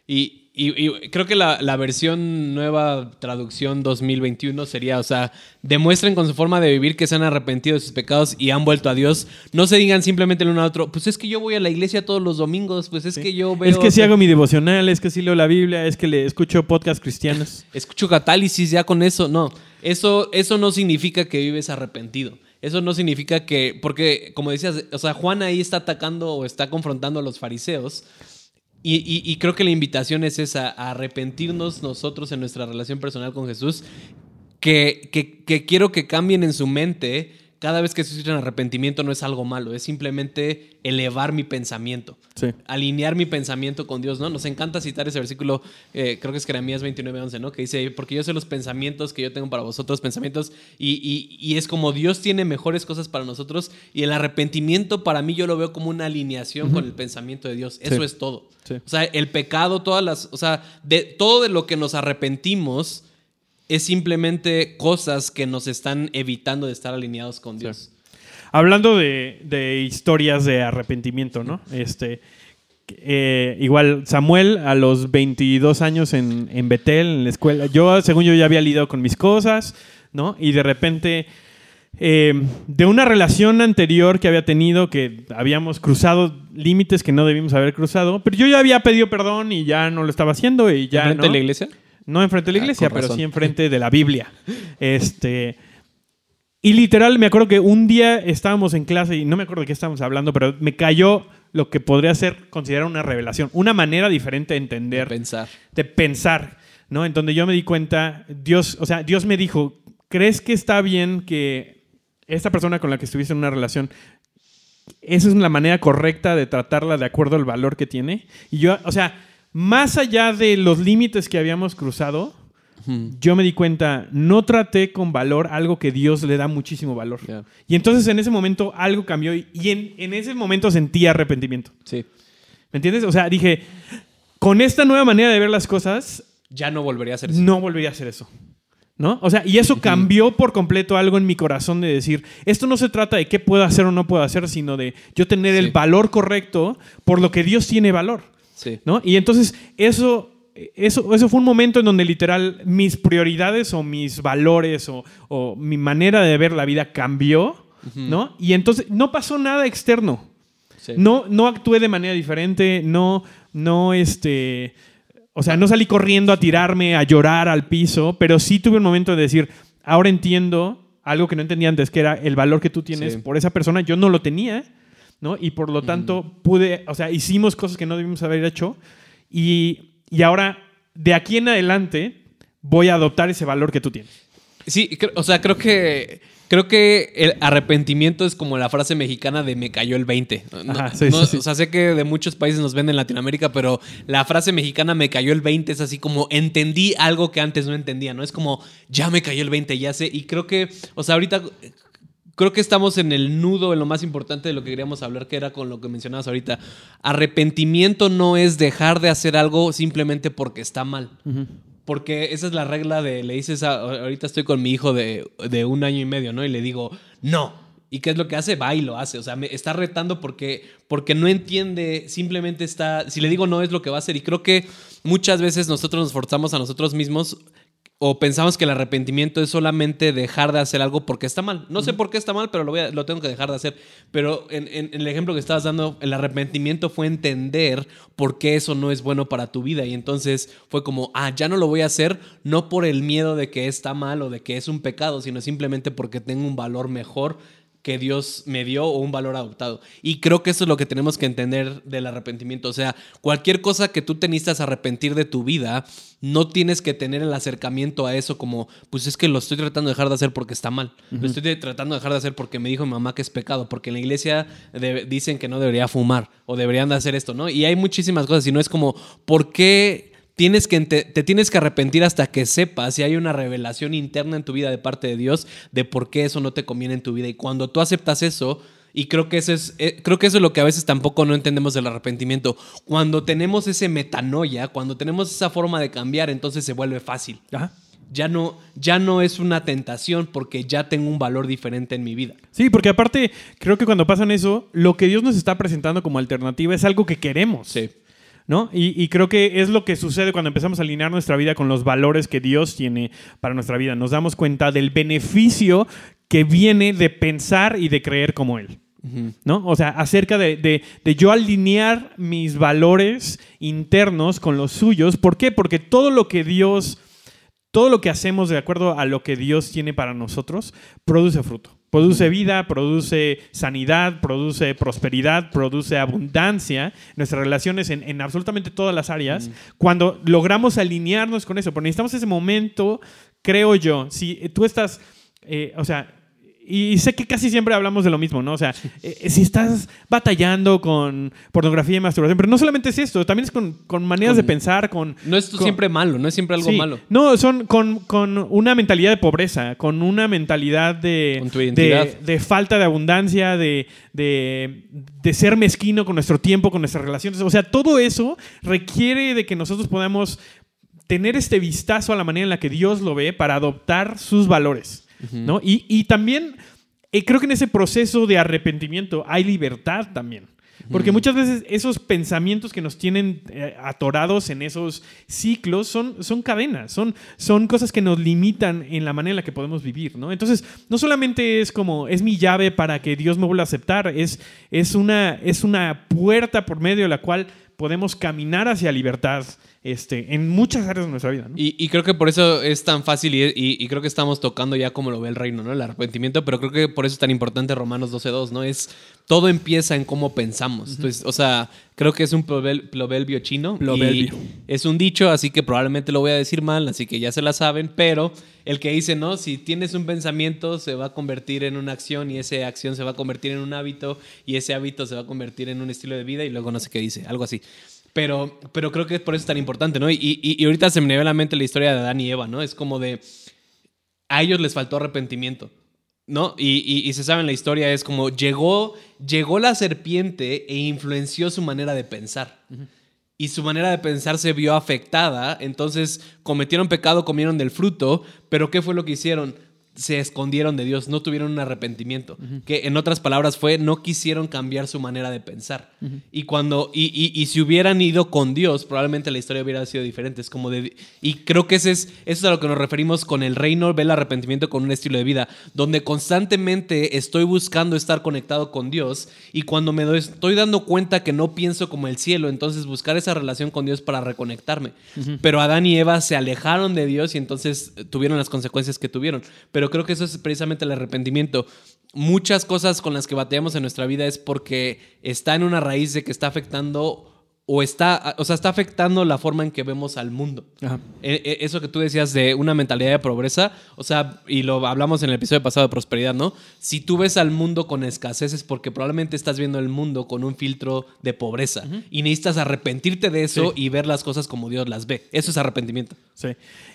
Y, y- y creo que la, la versión nueva traducción 2021 sería, o sea, demuestren con su forma de vivir que se han arrepentido de sus pecados y han vuelto a Dios. No se digan simplemente el uno al otro, pues es que yo voy a la iglesia todos los domingos, pues es que yo veo... Es que si hago mi devocional, es que si leo la Biblia, es que le escucho podcasts cristianos. [laughs] escucho catálisis ya con eso. No, eso, eso no significa que vives arrepentido. Eso no significa que, porque como decías, o sea, Juan ahí está atacando o está confrontando a los fariseos. Y, creo que la invitación es esa, a arrepentirnos nosotros en nuestra relación personal con Jesús, que quiero que cambien en su mente cada vez que se escucha arrepentimiento no es algo malo, es simplemente elevar mi pensamiento, Sí. alinear mi pensamiento con Dios, ¿no? Nos encanta citar ese versículo, eh, creo que es Jeremías 29, 11, ¿no? Que dice, porque yo sé los pensamientos que yo tengo para vosotros, pensamientos, y, y- y es como Dios tiene mejores cosas para nosotros, y el arrepentimiento para mí yo lo veo como una alineación con el pensamiento de Dios, eso Sí. es todo. Sí. O sea, el pecado, todas las, o sea, de todo de lo que nos arrepentimos es simplemente cosas que nos están evitando de estar alineados con Dios. Hablando de, de historias de arrepentimiento, ¿no? Este, eh, igual, Samuel a los 22 años en, en Betel, en la escuela, yo, según yo, ya había lidiado con mis cosas, ¿no? Y de repente, eh, de una relación anterior que había tenido, que habíamos cruzado límites que no debimos haber cruzado, pero yo ya había pedido perdón y ya no lo estaba haciendo y ya, ¿Enfrente ¿no? la iglesia? No enfrente de la Ah, iglesia, pero sí enfrente de la Biblia. Este. Y literal, me acuerdo que un día estábamos en clase y no me acuerdo de qué estábamos hablando, pero me cayó lo que podría ser considerar una revelación, una manera diferente de entender, Pensar. de pensar, ¿no? En donde yo me di cuenta, Dios, o sea, Dios me dijo, ¿crees que está bien que esta persona con la que estuviste en una relación, esa es la manera correcta de tratarla de acuerdo al valor que tiene? Y yo, o sea, más allá de los límites que habíamos cruzado, yo me di cuenta, no traté con valor algo que Dios le da muchísimo valor. Y entonces en ese momento algo cambió y y en, en ese momento sentí arrepentimiento. Sí. ¿Me entiendes? O sea, dije, con esta nueva manera de ver las cosas, Ya no volvería a hacer eso. no volvería a hacer eso. ¿No? O sea, y eso cambió por completo algo en mi corazón de decir, esto no se trata de qué puedo hacer o no puedo hacer, sino de yo tener Sí. el valor correcto por lo que Dios tiene valor. Sí. ¿no? Y entonces eso, eso, eso fue un momento en donde literal mis prioridades o mis valores o, o mi manera de ver la vida cambió, ¿no? Y entonces no pasó nada externo. Sí. No, no actué de manera diferente, no, no, este, o sea, no salí corriendo a tirarme, a llorar al piso, pero sí tuve un momento de decir, ahora entiendo algo que no entendía antes, que era el valor que tú tienes Sí. por esa persona, yo no lo tenía, ¿no? Y por lo tanto pude, o sea, hicimos cosas que no debimos haber hecho y, y ahora, de aquí en adelante, voy a adoptar ese valor que tú tienes. Sí, o sea, creo que creo que el arrepentimiento es como la frase mexicana de me cayó el 20. No- Ajá, sí, no- sí, sí. O sea, sé que de muchos países nos ven en Latinoamérica, pero la frase mexicana me cayó el 20 es así como entendí algo que antes no entendía, ¿no? Es como ya me cayó el 20, ya sé. Y creo que, o sea, ahorita creo que estamos en el nudo, en lo más importante de lo que queríamos hablar, que era con lo que mencionabas ahorita. Arrepentimiento no es dejar de hacer algo simplemente porque está mal. Porque esa es la regla de, le dices, a- ahorita estoy con mi hijo de, de un año y medio, ¿no? Y le digo, no. ¿Y qué es lo que hace? Va y lo hace. O sea, me está retando porque, porque no entiende, simplemente está, si le digo no es lo que va a hacer. Y creo que muchas veces nosotros nos forzamos a nosotros mismos o pensamos que el arrepentimiento es solamente dejar de hacer algo porque está mal. No sé por qué está mal, pero lo, voy a- lo tengo que dejar de hacer. Pero en, en- en el ejemplo que estabas dando, el arrepentimiento fue entender por qué eso no es bueno para tu vida. Y entonces fue como, ah, ya no lo voy a hacer, no por el miedo de que está mal o de que es un pecado, sino simplemente porque tengo un valor mejor que Dios me dio o un valor adoptado. Y creo que eso es lo que tenemos que entender del arrepentimiento. O sea, cualquier cosa que tú te necesitas arrepentir de tu vida, no tienes que tener el acercamiento a eso como, pues es que lo estoy tratando de dejar de hacer porque está mal. Lo estoy tratando de dejar de hacer porque me dijo mi mamá que es pecado, porque en la iglesia dicen que no debería fumar o deberían de hacer esto, ¿no? Y hay muchísimas cosas y no es como, ¿por qué tienes que te tienes que arrepentir hasta que sepas si hay una revelación interna en tu vida de parte de Dios de por qué eso no te conviene en tu vida. Y cuando tú aceptas eso y creo que eso es eh, creo que eso es lo que a veces tampoco no entendemos del arrepentimiento. Cuando tenemos ese metanoia cuando tenemos esa forma de cambiar entonces se vuelve fácil. Ajá. ya no ya no es una tentación porque ya tengo un valor diferente en mi vida. Sí, porque aparte, creo que cuando pasan eso, lo que Dios nos está presentando como alternativa es algo que queremos. sí ¿No? Y, y creo que es lo que sucede cuando empezamos a alinear nuestra vida con los valores que Dios tiene para nuestra vida. Nos damos cuenta del beneficio que viene de pensar y de creer como Él. ¿No? O sea, acerca de, de- de yo alinear mis valores internos con los suyos. ¿Por qué? Porque todo lo que Dios, todo lo que hacemos de acuerdo a lo que Dios tiene para nosotros, produce fruto. Produce vida, produce sanidad, produce prosperidad, produce abundancia, nuestras relaciones en, en absolutamente todas las áreas, cuando logramos alinearnos con eso. Pero necesitamos ese momento, creo yo, si tú estás, eh, o sea, y sé que casi siempre hablamos de lo mismo, ¿no? O sea, eh, si estás batallando con pornografía y masturbación, pero no solamente es esto, también es con, con maneras de pensar, con... No es con- siempre malo, no es siempre algo Sí. malo. No, son con, con una mentalidad de pobreza, con una mentalidad de, Con tu identidad. de, de falta de abundancia, de, de, de ser mezquino con nuestro tiempo, con nuestras relaciones. O sea, todo eso requiere de que nosotros podamos tener este vistazo a la manera en la que Dios lo ve para adoptar sus valores. ¿No? y, y también eh, creo que en ese proceso de arrepentimiento hay libertad también. Porque muchas veces esos pensamientos que nos tienen eh, atorados en esos ciclos son, son cadenas, son, son cosas que nos limitan en la manera en la que podemos vivir, ¿no? Entonces, no solamente es como, es mi llave para que Dios me vuelva a aceptar, es, es, una, es una puerta por medio de la cual podemos caminar hacia libertad este, en muchas áreas de nuestra vida, ¿no? Y, y creo que por eso es tan fácil y, y- y creo que estamos tocando ya como lo ve el reino, ¿no? El arrepentimiento, pero creo que por eso es tan importante Romanos 12.2, ¿no? Es, todo empieza en cómo pensamos. Entonces, o sea, creo que es un provel- proverbio chino. Proverbio. y Es un dicho, así que probablemente lo voy a decir mal, así que ya se la saben, pero el que dice, ¿no? Si tienes un pensamiento, se va a convertir en una acción y esa acción se va a convertir en un hábito y ese hábito se va a convertir en un estilo de vida y luego no sé qué dice, algo así. Pero, pero creo que por eso es tan importante, ¿no? Y, y- y ahorita se me viene a la mente la historia de Adán y Eva, ¿no? Es como de. A ellos les faltó arrepentimiento, ¿no? Y, y- se sabe en la historia, es como llegó, llegó la serpiente e influenció su manera de pensar. Y su manera de pensar se vio afectada, entonces cometieron pecado, comieron del fruto, pero ¿qué fue lo que hicieron? Se escondieron de Dios, no tuvieron un arrepentimiento. Que en otras palabras fue, no quisieron cambiar su manera de pensar. Y cuando, y, y- y si hubieran ido con Dios, probablemente la historia hubiera sido diferente. Es como de, y creo que ese es, eso es a lo que nos referimos con el reino, ve el arrepentimiento con un estilo de vida, donde constantemente estoy buscando estar conectado con Dios y cuando me doy, estoy dando cuenta que no pienso como el cielo, entonces buscar esa relación con Dios para reconectarme. Pero Adán y Eva se alejaron de Dios y entonces tuvieron las consecuencias que tuvieron. Pero creo que eso es precisamente el arrepentimiento. Muchas cosas con las que batallamos en nuestra vida es porque está en una raíz de que está afectando o está, o sea, está afectando la forma en que vemos al mundo. Ajá. Eh, eh, Eso que tú decías de una mentalidad de pobreza, o sea, y lo hablamos en el episodio pasado de prosperidad, ¿no? Si tú ves al mundo con escasez es porque probablemente estás viendo el mundo con un filtro de pobreza y necesitas arrepentirte de eso y ver las cosas como Dios las ve. Eso es arrepentimiento. Sí.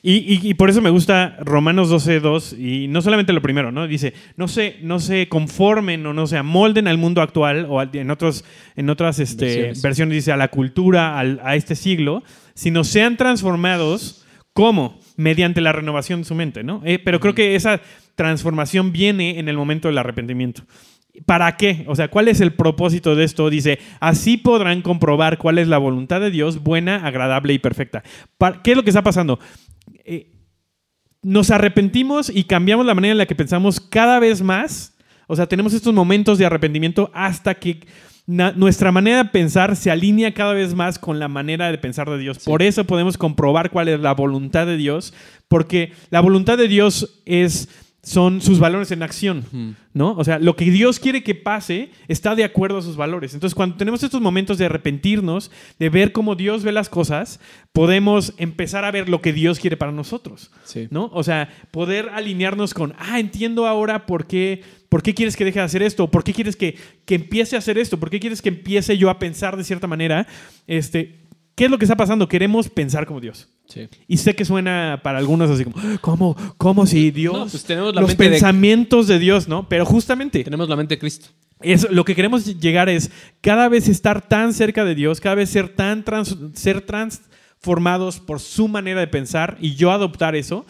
Y, y- y por eso me gusta Romanos 12.2 y no solamente lo primero, ¿no? Dice, no se, no se conformen o no se amolden al mundo actual o en, otros, en otras este, Versiones. versiones. dice a la cultura, al- a este siglo, sino sean transformados ¿cómo? Mediante la renovación de su mente, ¿no? Eh, pero creo que esa transformación viene en el momento del arrepentimiento. ¿Para qué? O sea, ¿cuál es el propósito de esto? Dice, así podrán comprobar cuál es la voluntad de Dios, buena, agradable y perfecta. ¿Qué es lo que está pasando? Eh, nos arrepentimos y cambiamos la manera en la que pensamos cada vez más. O sea, tenemos estos momentos de arrepentimiento hasta que nuestra manera de pensar se alinea cada vez más con la manera de pensar de Dios. Por eso podemos comprobar cuál es la voluntad de Dios, porque la voluntad de Dios es son sus valores en acción, ¿no? O sea, lo que Dios quiere que pase está de acuerdo a sus valores. Entonces, cuando tenemos estos momentos de arrepentirnos, de ver cómo Dios ve las cosas, podemos empezar a ver lo que Dios quiere para nosotros, Sí. ¿no? O sea, poder alinearnos con, ah, entiendo ahora por qué, por qué quieres que deje de hacer esto, por qué quieres que, que empiece a hacer esto, por qué quieres que empiece yo a pensar de cierta manera, este, ¿qué es lo que está pasando? Queremos pensar como Dios. Sí. Y sé que suena para algunos así como, ¿cómo, cómo si Dios? No, pues tenemos la los mente de- pensamientos de... Dios, ¿no? Pero justamente, Tenemos la mente de Cristo. eso, lo que queremos llegar es cada vez estar tan cerca de Dios, cada vez ser tan trans- ser transformados por su manera de pensar y yo adoptar eso,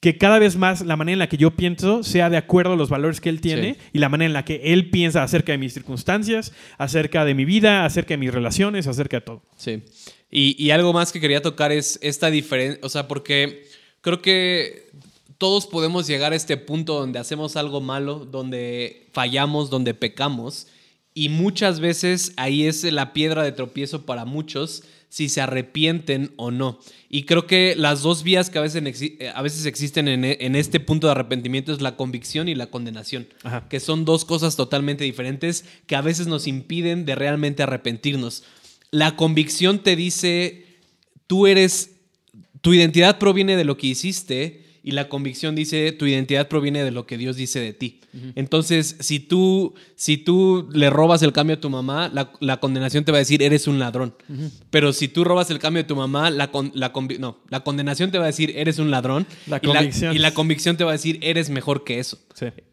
que cada vez más la manera en la que yo pienso sea de acuerdo a los valores que Él tiene Sí. y la manera en la que Él piensa acerca de mis circunstancias, acerca de mi vida, acerca de mis relaciones, acerca de todo. Sí. Y, y algo más que quería tocar es esta diferencia, o sea, porque creo que todos podemos llegar a este punto donde hacemos algo malo, donde fallamos, donde pecamos, y muchas veces ahí es la piedra de tropiezo para muchos si se arrepienten o no. Y creo que las dos vías que a veces, eh, a veces existen en, e- en este punto de arrepentimiento es la convicción y la condenación, Ajá. que son dos cosas totalmente diferentes que a veces nos impiden de realmente arrepentirnos. La convicción te dice, tú eres, tu identidad proviene de lo que hiciste Y la convicción dice, tu identidad proviene de lo que Dios dice de ti. Entonces, si tú, si tú le robas el cambio a tu mamá, la, condenación te va a decir, eres un ladrón. Pero si tú robas el cambio a tu mamá, la, la, no, la condenación te va a decir, eres un ladrón. La y, convicción. y la convicción te va a decir, eres mejor que eso.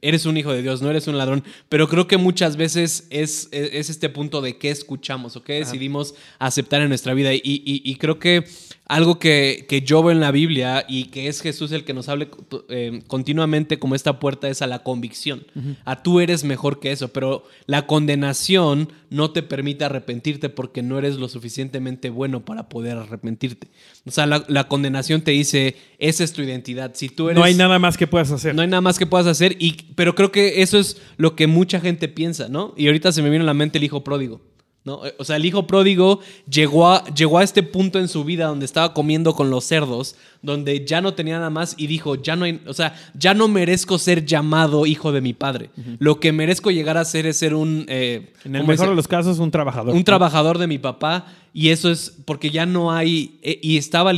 Eres un hijo de Dios, no eres un ladrón. Pero creo que muchas veces es, es, este punto de qué escuchamos o qué decidimos aceptar en nuestra vida. y creo que algo que, yo veo en la Biblia y que es Jesús el que nos hable eh, continuamente como esta puerta es a la convicción. A tú eres mejor que eso, pero la condenación no te permite arrepentirte porque no eres lo suficientemente bueno para poder arrepentirte. O sea, la, condenación te dice, esa es tu identidad. Si tú eres... No hay nada más que puedas hacer. No hay nada más que puedas hacer, y, pero creo que eso es lo que mucha gente piensa, ¿no? Y ahorita se me vino a la mente el hijo pródigo. O sea, el hijo pródigo llegó a, llegó a este punto en su vida donde estaba comiendo con los cerdos, donde ya no tenía nada más y dijo, ya no hay, o sea, ya no merezco ser llamado hijo de mi padre. Lo que merezco llegar a ser es ser un... Eh, en el mejor de los casos, un trabajador. Un trabajador de mi papá. Y eso es porque ya no hay... Eh, y estaba,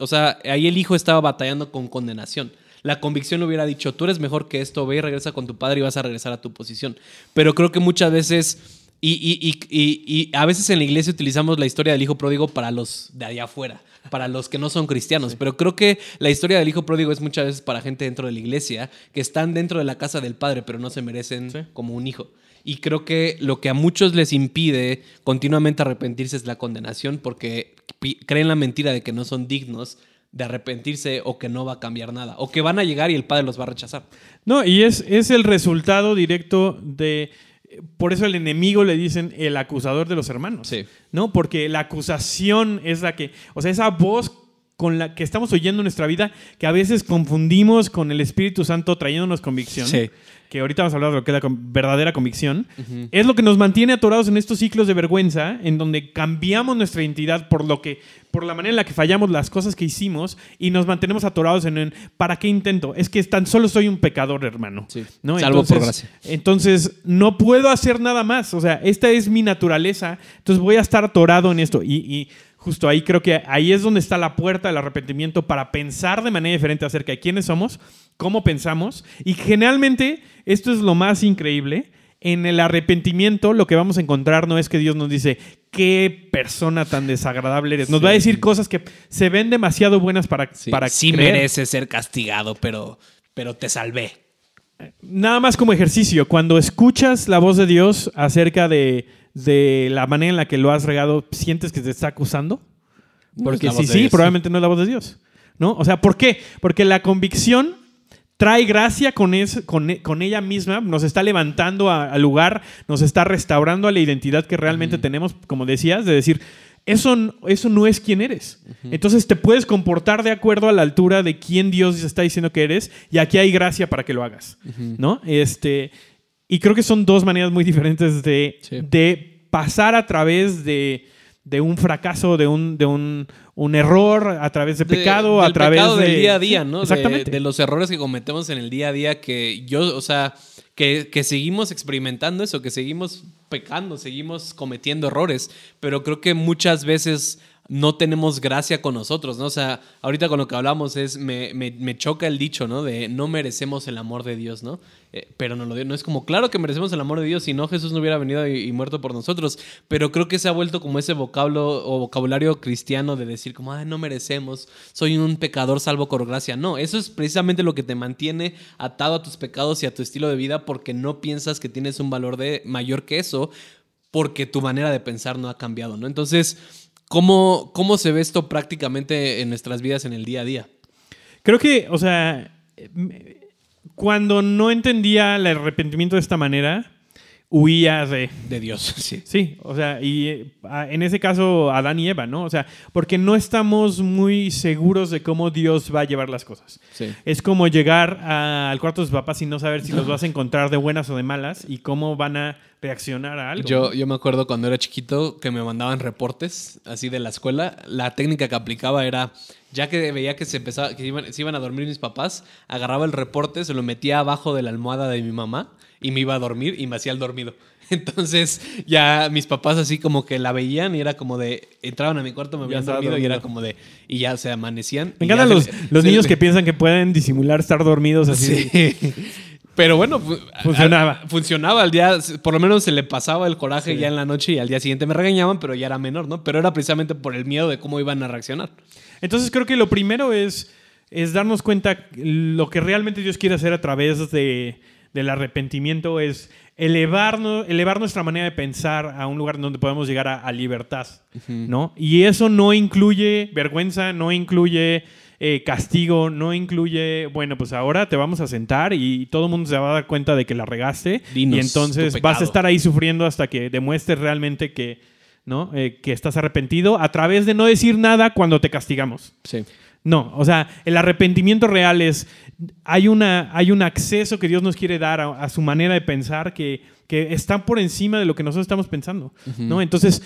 o sea, ahí el hijo estaba batallando con condenación la convicción le hubiera dicho, tú eres mejor que esto, ve y regresa con tu padre y vas a regresar a tu posición. Pero creo que muchas veces y, a veces en la iglesia utilizamos la historia del hijo pródigo para los de allá afuera, para los que no son cristianos. Pero creo que la historia del hijo pródigo es muchas veces para gente dentro de la iglesia que están dentro de la casa del padre, pero no se merecen como un hijo. Y creo que lo que a muchos les impide continuamente arrepentirse es la condenación, porque creen la mentira de que no son dignos de arrepentirse o que no va a cambiar nada, o que van a llegar y el padre los va a rechazar. No, y es, es el resultado directo de por eso el enemigo le dicen el acusador de los hermanos. Sí. ¿No? Porque la acusación es la que, o sea, esa voz con la que estamos oyendo en nuestra vida, que a veces confundimos con el Espíritu Santo trayéndonos convicción. Sí que ahorita vamos a hablar de lo que es la verdadera convicción, es lo que nos mantiene atorados en estos ciclos de vergüenza, en donde cambiamos nuestra identidad por lo que, por la manera en la que fallamos las cosas que hicimos y nos mantenemos atorados en, ¿para qué intento? Es que tan solo soy un pecador, hermano. ¿no? Salvo por gracia. Entonces, no puedo hacer nada más. O sea, esta es mi naturaleza. Entonces voy a estar atorado en esto. y justo ahí creo que ahí es donde está la puerta del arrepentimiento para pensar de manera diferente acerca de quiénes somos, cómo pensamos. Y generalmente, esto es lo más increíble, en el arrepentimiento lo que vamos a encontrar no es que Dios nos dice, qué persona tan desagradable eres. Nos va a decir cosas que se ven demasiado buenas para, sí, para sí mereces ser castigado, pero, pero te salvé. Nada más como ejercicio, cuando escuchas la voz de Dios acerca de de la manera en la que lo has regado, sientes que te está acusando? Porque si sí, probablemente no es la voz de Dios. ¿No? O sea, ¿por qué? Porque la convicción trae gracia con, con, ella misma, nos está levantando al lugar, nos está restaurando a la identidad que realmente tenemos, como decías, de decir, eso, eso no es quien eres. Entonces te puedes comportar de acuerdo a la altura de quién Dios está diciendo que eres y aquí hay gracia para que lo hagas. ¿No? Este, y creo que son dos maneras muy diferentes de, de pasar a través de, un fracaso, de un, de un, error, a través de, pecado, a través pecado del día a día, ¿no? Exactamente. De, los errores que cometemos en el día a día que yo, o sea, que, que seguimos experimentando eso, que seguimos pecando, seguimos cometiendo errores, pero creo que muchas veces no tenemos gracia con nosotros, ¿no? O sea, ahorita con lo que hablamos es, me, me, choca el dicho, ¿no? De no merecemos el amor de Dios, ¿no? Eh, pero no, lo, no es como, claro que merecemos el amor de Dios, si no Jesús no hubiera venido y, muerto por nosotros, pero creo que se ha vuelto como ese vocablo o vocabulario cristiano de decir como, ay, no merecemos, soy un pecador salvo por gracia. No, eso es precisamente lo que te mantiene atado a tus pecados y a tu estilo de vida porque no piensas que tienes un valor de, mayor que eso, porque tu manera de pensar no ha cambiado, ¿no? Entonces, ¿Cómo, ¿Cómo se ve esto prácticamente en nuestras vidas en el día a día? Creo que, o sea, cuando no entendía el arrepentimiento de esta manera, huía de... De Dios, [laughs] sí. Sí, o sea, y ah, en ese caso Adán y Eva, ¿no? O sea, porque no estamos muy seguros de cómo Dios va a llevar las cosas. Sí. Es como llegar al cuarto de sus papás y no saber si los [laughs] vas a encontrar de buenas o de malas y cómo van a reaccionar a algo. Yo, yo me acuerdo cuando era chiquito que me mandaban reportes así de la escuela. La técnica que aplicaba era, ya que veía que se empezaba, que iban, se iban a dormir mis papás, agarraba el reporte, se lo metía abajo de la almohada de mi mamá y me iba a dormir y me hacía el dormido. [laughs] Entonces ya mis papás así como que la veían y era como de, entraban a mi cuarto, me habían dormido, y era como de, y ya se amanecían. Me encantan los, los niños que piensan que pueden disimular estar dormidos así. Sí. Pero bueno, funcionaba. funcionaba al día, por lo menos se le pasaba el coraje ya en la noche y al día siguiente me regañaban, pero ya era menor, ¿no? Pero era precisamente por el miedo de cómo iban a reaccionar. Entonces creo que lo primero es, es darnos cuenta lo que realmente Dios quiere hacer a través de, del arrepentimiento es elevar, elevar nuestra manera de pensar a un lugar donde podemos llegar a, libertad, ¿no? Y eso no incluye vergüenza, no incluye eh, castigo, no incluye, bueno, pues ahora te vamos a sentar y todo el mundo se va a dar cuenta de que la regaste y entonces vas a estar ahí sufriendo hasta que demuestres realmente que, ¿no? Eh, que estás arrepentido a través de no decir nada cuando te castigamos. Sí. No, o sea, el arrepentimiento real es, hay, una, hay un acceso que Dios nos quiere dar a, su manera de pensar que, que, está por encima de lo que nosotros estamos pensando, ¿no? Entonces,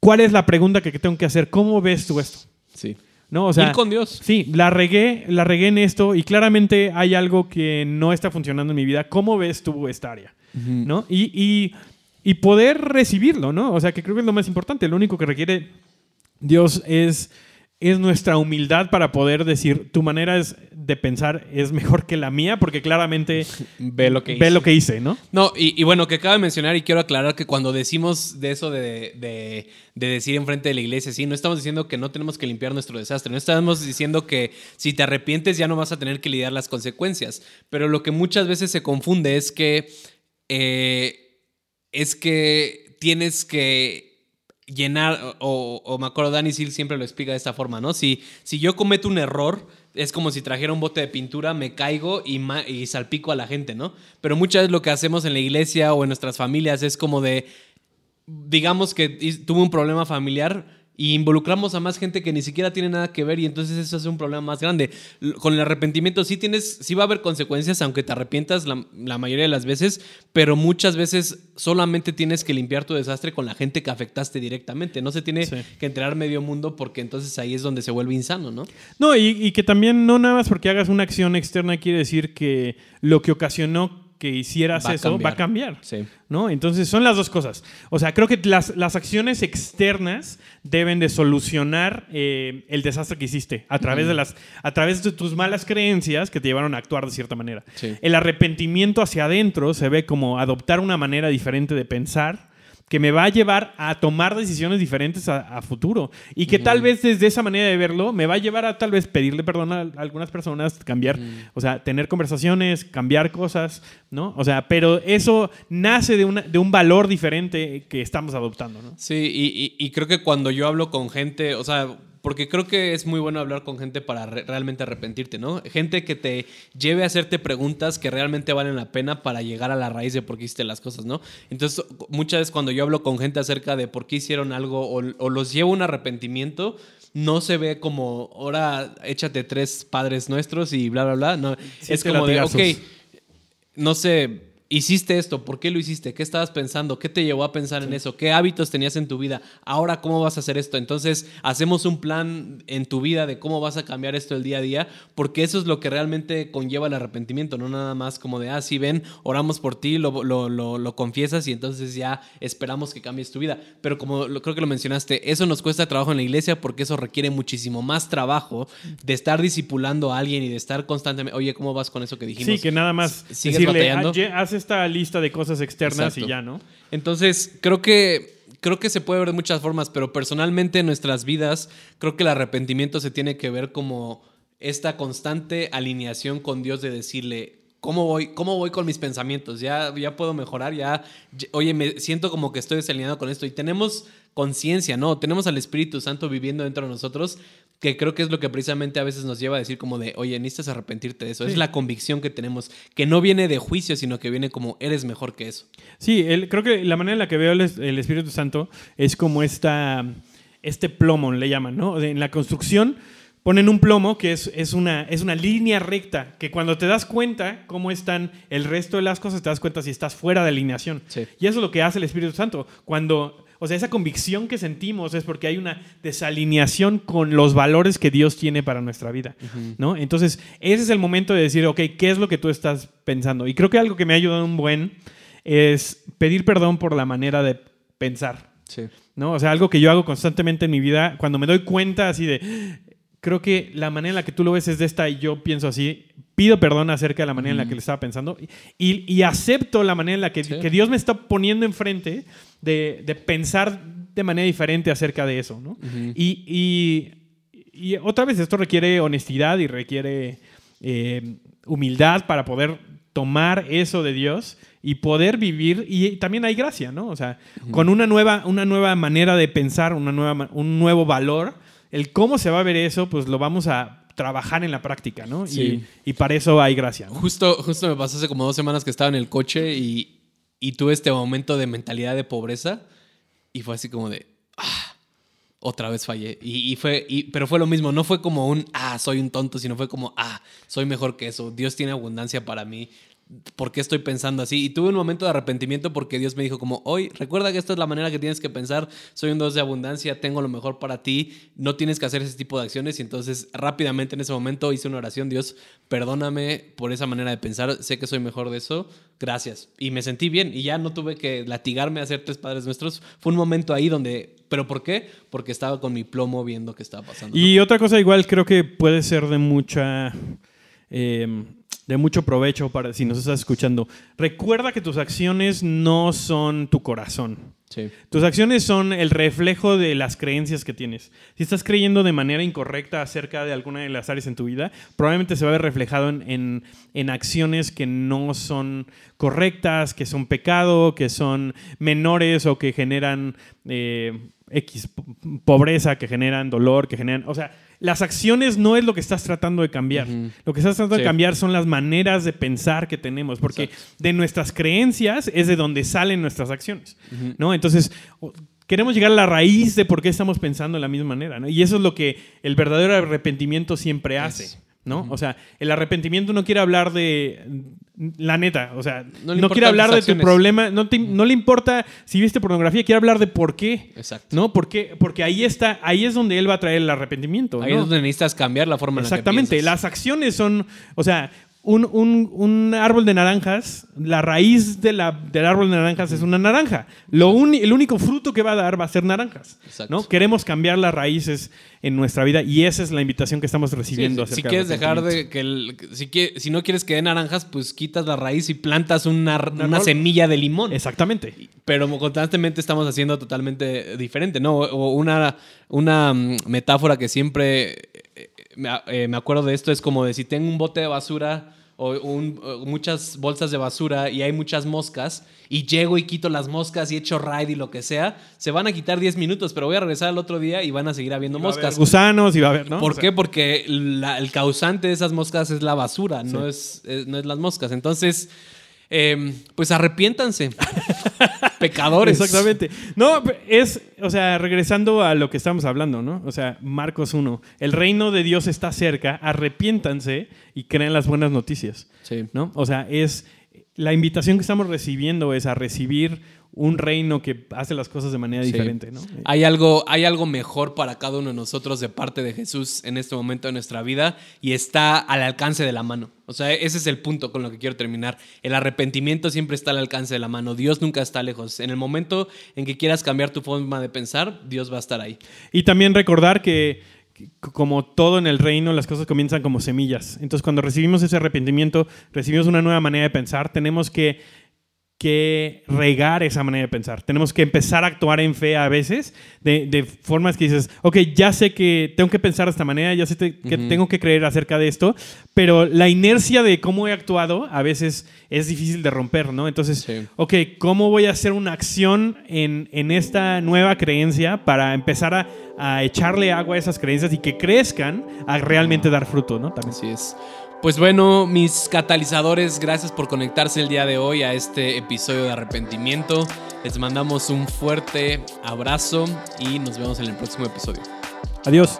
¿cuál es la pregunta que tengo que hacer? ¿Cómo ves tú esto? Sí. ¿no? O sea, Ir con Dios. Sí, la regué, la regué en esto y claramente hay algo que no está funcionando en mi vida. ¿Cómo ves tú esta área? ¿No? Y, y, poder recibirlo, ¿no? O sea, que creo que es lo más importante. Lo único que requiere Dios es es nuestra humildad para poder decir, tu manera es de pensar es mejor que la mía, porque claramente [laughs] ve lo que hice, ve lo que hice ¿no? No, y, bueno, que acaba de mencionar y quiero aclarar que cuando decimos de eso de, de, de decir enfrente de la iglesia, sí, no estamos diciendo que no tenemos que limpiar nuestro desastre, no estamos diciendo que si te arrepientes ya no vas a tener que lidiar las consecuencias, pero lo que muchas veces se confunde es que, eh, es que tienes que llenar, o, me acuerdo, Danny Seal siempre lo explica de esta forma, ¿no? Si, si yo cometo un error, es como si trajera un bote de pintura, me caigo y, y salpico a la gente, ¿no? Pero muchas veces lo que hacemos en la iglesia o en nuestras familias es como de, digamos que tuve un problema familiar, y involucramos a más gente que ni siquiera tiene nada que ver y entonces eso es un problema más grande. Con el arrepentimiento sí tienes, sí va a haber consecuencias, aunque te arrepientas la, mayoría de las veces, pero muchas veces solamente tienes que limpiar tu desastre con la gente que afectaste directamente. No se tiene que enterar medio mundo porque entonces ahí es donde se vuelve insano, ¿no? No, y, y que también no nada más porque hagas una acción externa quiere decir que lo que ocasionó que hicieras eso va a cambiar. Sí. ¿no? Entonces son las dos cosas. O sea, creo que las, las acciones externas deben de solucionar eh, el desastre que hiciste a través, de las, a través de tus malas creencias que te llevaron a actuar de cierta manera. El arrepentimiento hacia adentro se ve como adoptar una manera diferente de pensar que me va a llevar a tomar decisiones diferentes a, futuro. Y que tal vez desde esa manera de verlo me va a llevar a tal vez pedirle perdón a algunas personas, cambiar, o sea, tener conversaciones, cambiar cosas, ¿no? O sea, pero eso nace de, una, de un valor diferente que estamos adoptando, ¿no? Sí, y, y creo que cuando yo hablo con gente, o sea, porque creo que es muy bueno hablar con gente para realmente arrepentirte, ¿no? Gente que te lleve a hacerte preguntas que realmente valen la pena para llegar a la raíz de por qué hiciste las cosas, ¿no? Entonces, muchas veces cuando yo hablo con gente acerca de por qué hicieron algo o, los llevo un arrepentimiento, no se ve como, ahora échate tres padres nuestros y bla, bla, bla. No, es como de, ok, no sé hiciste esto, ¿por qué lo hiciste? ¿Qué estabas pensando? ¿Qué te llevó a pensar en eso? ¿Qué hábitos tenías en tu vida? Ahora, ¿cómo vas a hacer esto? Entonces, hacemos un plan en tu vida de cómo vas a cambiar esto el día a día, porque eso es lo que realmente conlleva el arrepentimiento, no nada más como de, ah, sí, ven, oramos por ti, lo, lo, confiesas y entonces ya esperamos que cambies tu vida. Pero como lo, creo que lo mencionaste, eso nos cuesta trabajo en la iglesia porque eso requiere muchísimo más trabajo de estar discipulando a alguien y de estar constantemente, oye, ¿cómo vas con eso que dijimos? Sí, que nada más ¿Sigues batallando? Esta lista de cosas externas y ya, ¿no? Entonces, creo que creo que se puede ver de muchas formas, pero personalmente en nuestras vidas creo que el arrepentimiento se tiene que ver como esta constante alineación con Dios de decirle, ¿Cómo voy, ¿Cómo voy con mis pensamientos? ¿Ya, ya puedo mejorar? Ya, oye, me siento como que estoy desalineado con esto. Y tenemos conciencia, ¿no? Tenemos al Espíritu Santo viviendo dentro de nosotros, que creo que es lo que precisamente a veces nos lleva a decir como de, oye, necesitas arrepentirte de eso. Es la convicción que tenemos, que no viene de juicio, sino que viene como, eres mejor que eso. Sí, creo que la manera en la que veo el, el Espíritu Santo es como esta, este plomo, le llaman, ¿no? En la construcción ponen un plomo que es, es, una, es una línea recta, que cuando te das cuenta cómo están el resto de las cosas, te das cuenta si estás fuera de alineación. Y eso es lo que hace el Espíritu Santo. Cuando o sea, esa convicción que sentimos es porque hay una desalineación con los valores que Dios tiene para nuestra vida, ¿no? Entonces, ese es el momento de decir, ok, ¿qué es lo que tú estás pensando? Y creo que algo que me ha ayudado un buen es pedir perdón por la manera de pensar. Sí. ¿no? O sea, algo que yo hago constantemente en mi vida, cuando me doy cuenta así de, creo que la manera en la que tú lo ves es de esta y yo pienso así, pido perdón acerca de la manera en la que le estaba pensando y, y acepto la manera en la que, que, Dios me está poniendo enfrente de, de, pensar de manera diferente acerca de eso, ¿no? y, y, y, otra vez esto requiere honestidad y requiere eh, humildad para poder tomar eso de Dios y poder vivir, y también hay gracia, ¿no? O sea, con una nueva, una nueva manera de pensar, una nueva, un nuevo valor, el cómo se va a ver eso, pues lo vamos a trabajar en la práctica, ¿no? Sí. Y, y, para eso hay gracia. ¿no? Justo, justo me pasó hace como dos semanas que estaba en el coche y, y tuve este momento de mentalidad de pobreza y fue así como de, ah, otra vez fallé. Y, y fue, y, pero fue lo mismo, no fue como un, ah, soy un tonto, sino fue como, ah, soy mejor que eso, Dios tiene abundancia para mí, ¿por qué estoy pensando así? Y tuve un momento de arrepentimiento porque Dios me dijo como, hoy, recuerda que esta es la manera que tienes que pensar, soy un Dios de abundancia, tengo lo mejor para ti, no tienes que hacer ese tipo de acciones. Y entonces rápidamente en ese momento hice una oración, Dios, perdóname por esa manera de pensar, sé que soy mejor de eso, gracias. Y me sentí bien y ya no tuve que latigarme a hacer tres padres nuestros. Fue un momento ahí donde, ¿pero por qué? Porque estaba con mi plomo viendo qué estaba pasando. Y otra cosa igual creo que puede ser de mucha... Eh, de mucho provecho para si nos estás escuchando. Recuerda que tus acciones no son tu corazón. Sí. Tus acciones son el reflejo de las creencias que tienes. Si estás creyendo de manera incorrecta acerca de alguna de las áreas en tu vida, probablemente se va a ver reflejado en, en, en acciones que no son correctas, que son pecado, que son menores o que generan eh, X pobreza, que generan dolor, que generan... O sea, las acciones no es lo que estás tratando de cambiar. Uh -huh. Lo que estás tratando sí. de cambiar son las maneras de pensar que tenemos, porque Exacto. de nuestras creencias es de donde salen nuestras acciones, uh -huh. ¿no? Entonces, queremos llegar a la raíz de por qué estamos pensando de la misma manera, ¿no? Y eso es lo que el verdadero arrepentimiento siempre hace. Es. ¿No? Uh -huh. O sea, el arrepentimiento no quiere hablar de la neta, o sea, no, no quiere hablar de tu problema, no, te, no, le importa si viste pornografía, quiere hablar de por qué. Exacto. ¿No? Porque, porque ahí está, ahí es donde él va a traer el arrepentimiento. Ahí ¿no? es donde necesitas cambiar la forma en la que Exactamente, las acciones son, o sea, un, un, un, árbol de naranjas, la raíz de la, del árbol de naranjas es una naranja. Lo un, el único fruto que va a dar va a ser naranjas. ¿no? Queremos cambiar las raíces en nuestra vida y esa es la invitación que estamos recibiendo. Sí, si quieres dejar de que, el, si, que, si no quieres que dé naranjas, pues quitas la raíz y plantas una, una, una semilla de limón. Exactamente. Pero constantemente estamos haciendo totalmente diferente, ¿no? O una, una mm, metáfora que siempre me, eh, me, acuerdo de esto, es como de si tengo un bote de basura o un, muchas bolsas de basura y hay muchas moscas y llego y quito las moscas y echo raid y lo que sea, se van a quitar 10 minutos, pero voy a regresar al otro día y van a seguir habiendo moscas. gusanos y va a haber, ¿no? ¿Por o sea, qué? Porque la, el causante de esas moscas es la basura, sí. no, es, es, no es las moscas. Entonces... Eh, pues arrepiéntanse. [laughs] Pecadores. Exactamente. No, es, o sea, regresando a lo que estamos hablando, ¿no? O sea, Marcos 1. El reino de Dios está cerca, arrepiéntanse y crean las buenas noticias. Sí. ¿No? O sea, es. La invitación que estamos recibiendo es a recibir un reino que hace las cosas de manera sí. diferente, ¿no? Hay algo, hay algo mejor para cada uno de nosotros de parte de Jesús en este momento de nuestra vida y está al alcance de la mano. O sea, ese es el punto con lo que quiero terminar. El arrepentimiento siempre está al alcance de la mano. Dios nunca está lejos. En el momento en que quieras cambiar tu forma de pensar, Dios va a estar ahí. Y también recordar que como todo en el reino, las cosas comienzan como semillas. Entonces, cuando recibimos ese arrepentimiento, recibimos una nueva manera de pensar, tenemos que que regar esa manera de pensar. Tenemos que empezar a actuar en fe a veces, de, de, formas que dices, ok, ya sé que tengo que pensar de esta manera, ya sé que uh -huh. tengo que creer acerca de esto, pero la inercia de cómo he actuado a veces es difícil de romper, ¿no? Entonces, sí. ok, ¿cómo voy a hacer una acción en, en esta nueva creencia para empezar a, a, echarle agua a esas creencias y que crezcan a realmente dar fruto, ¿no? También. Así es. Pues bueno, mis catalizadores, gracias por conectarse el día de hoy a este episodio de arrepentimiento. Les mandamos un fuerte abrazo y nos vemos en el próximo episodio. Adiós.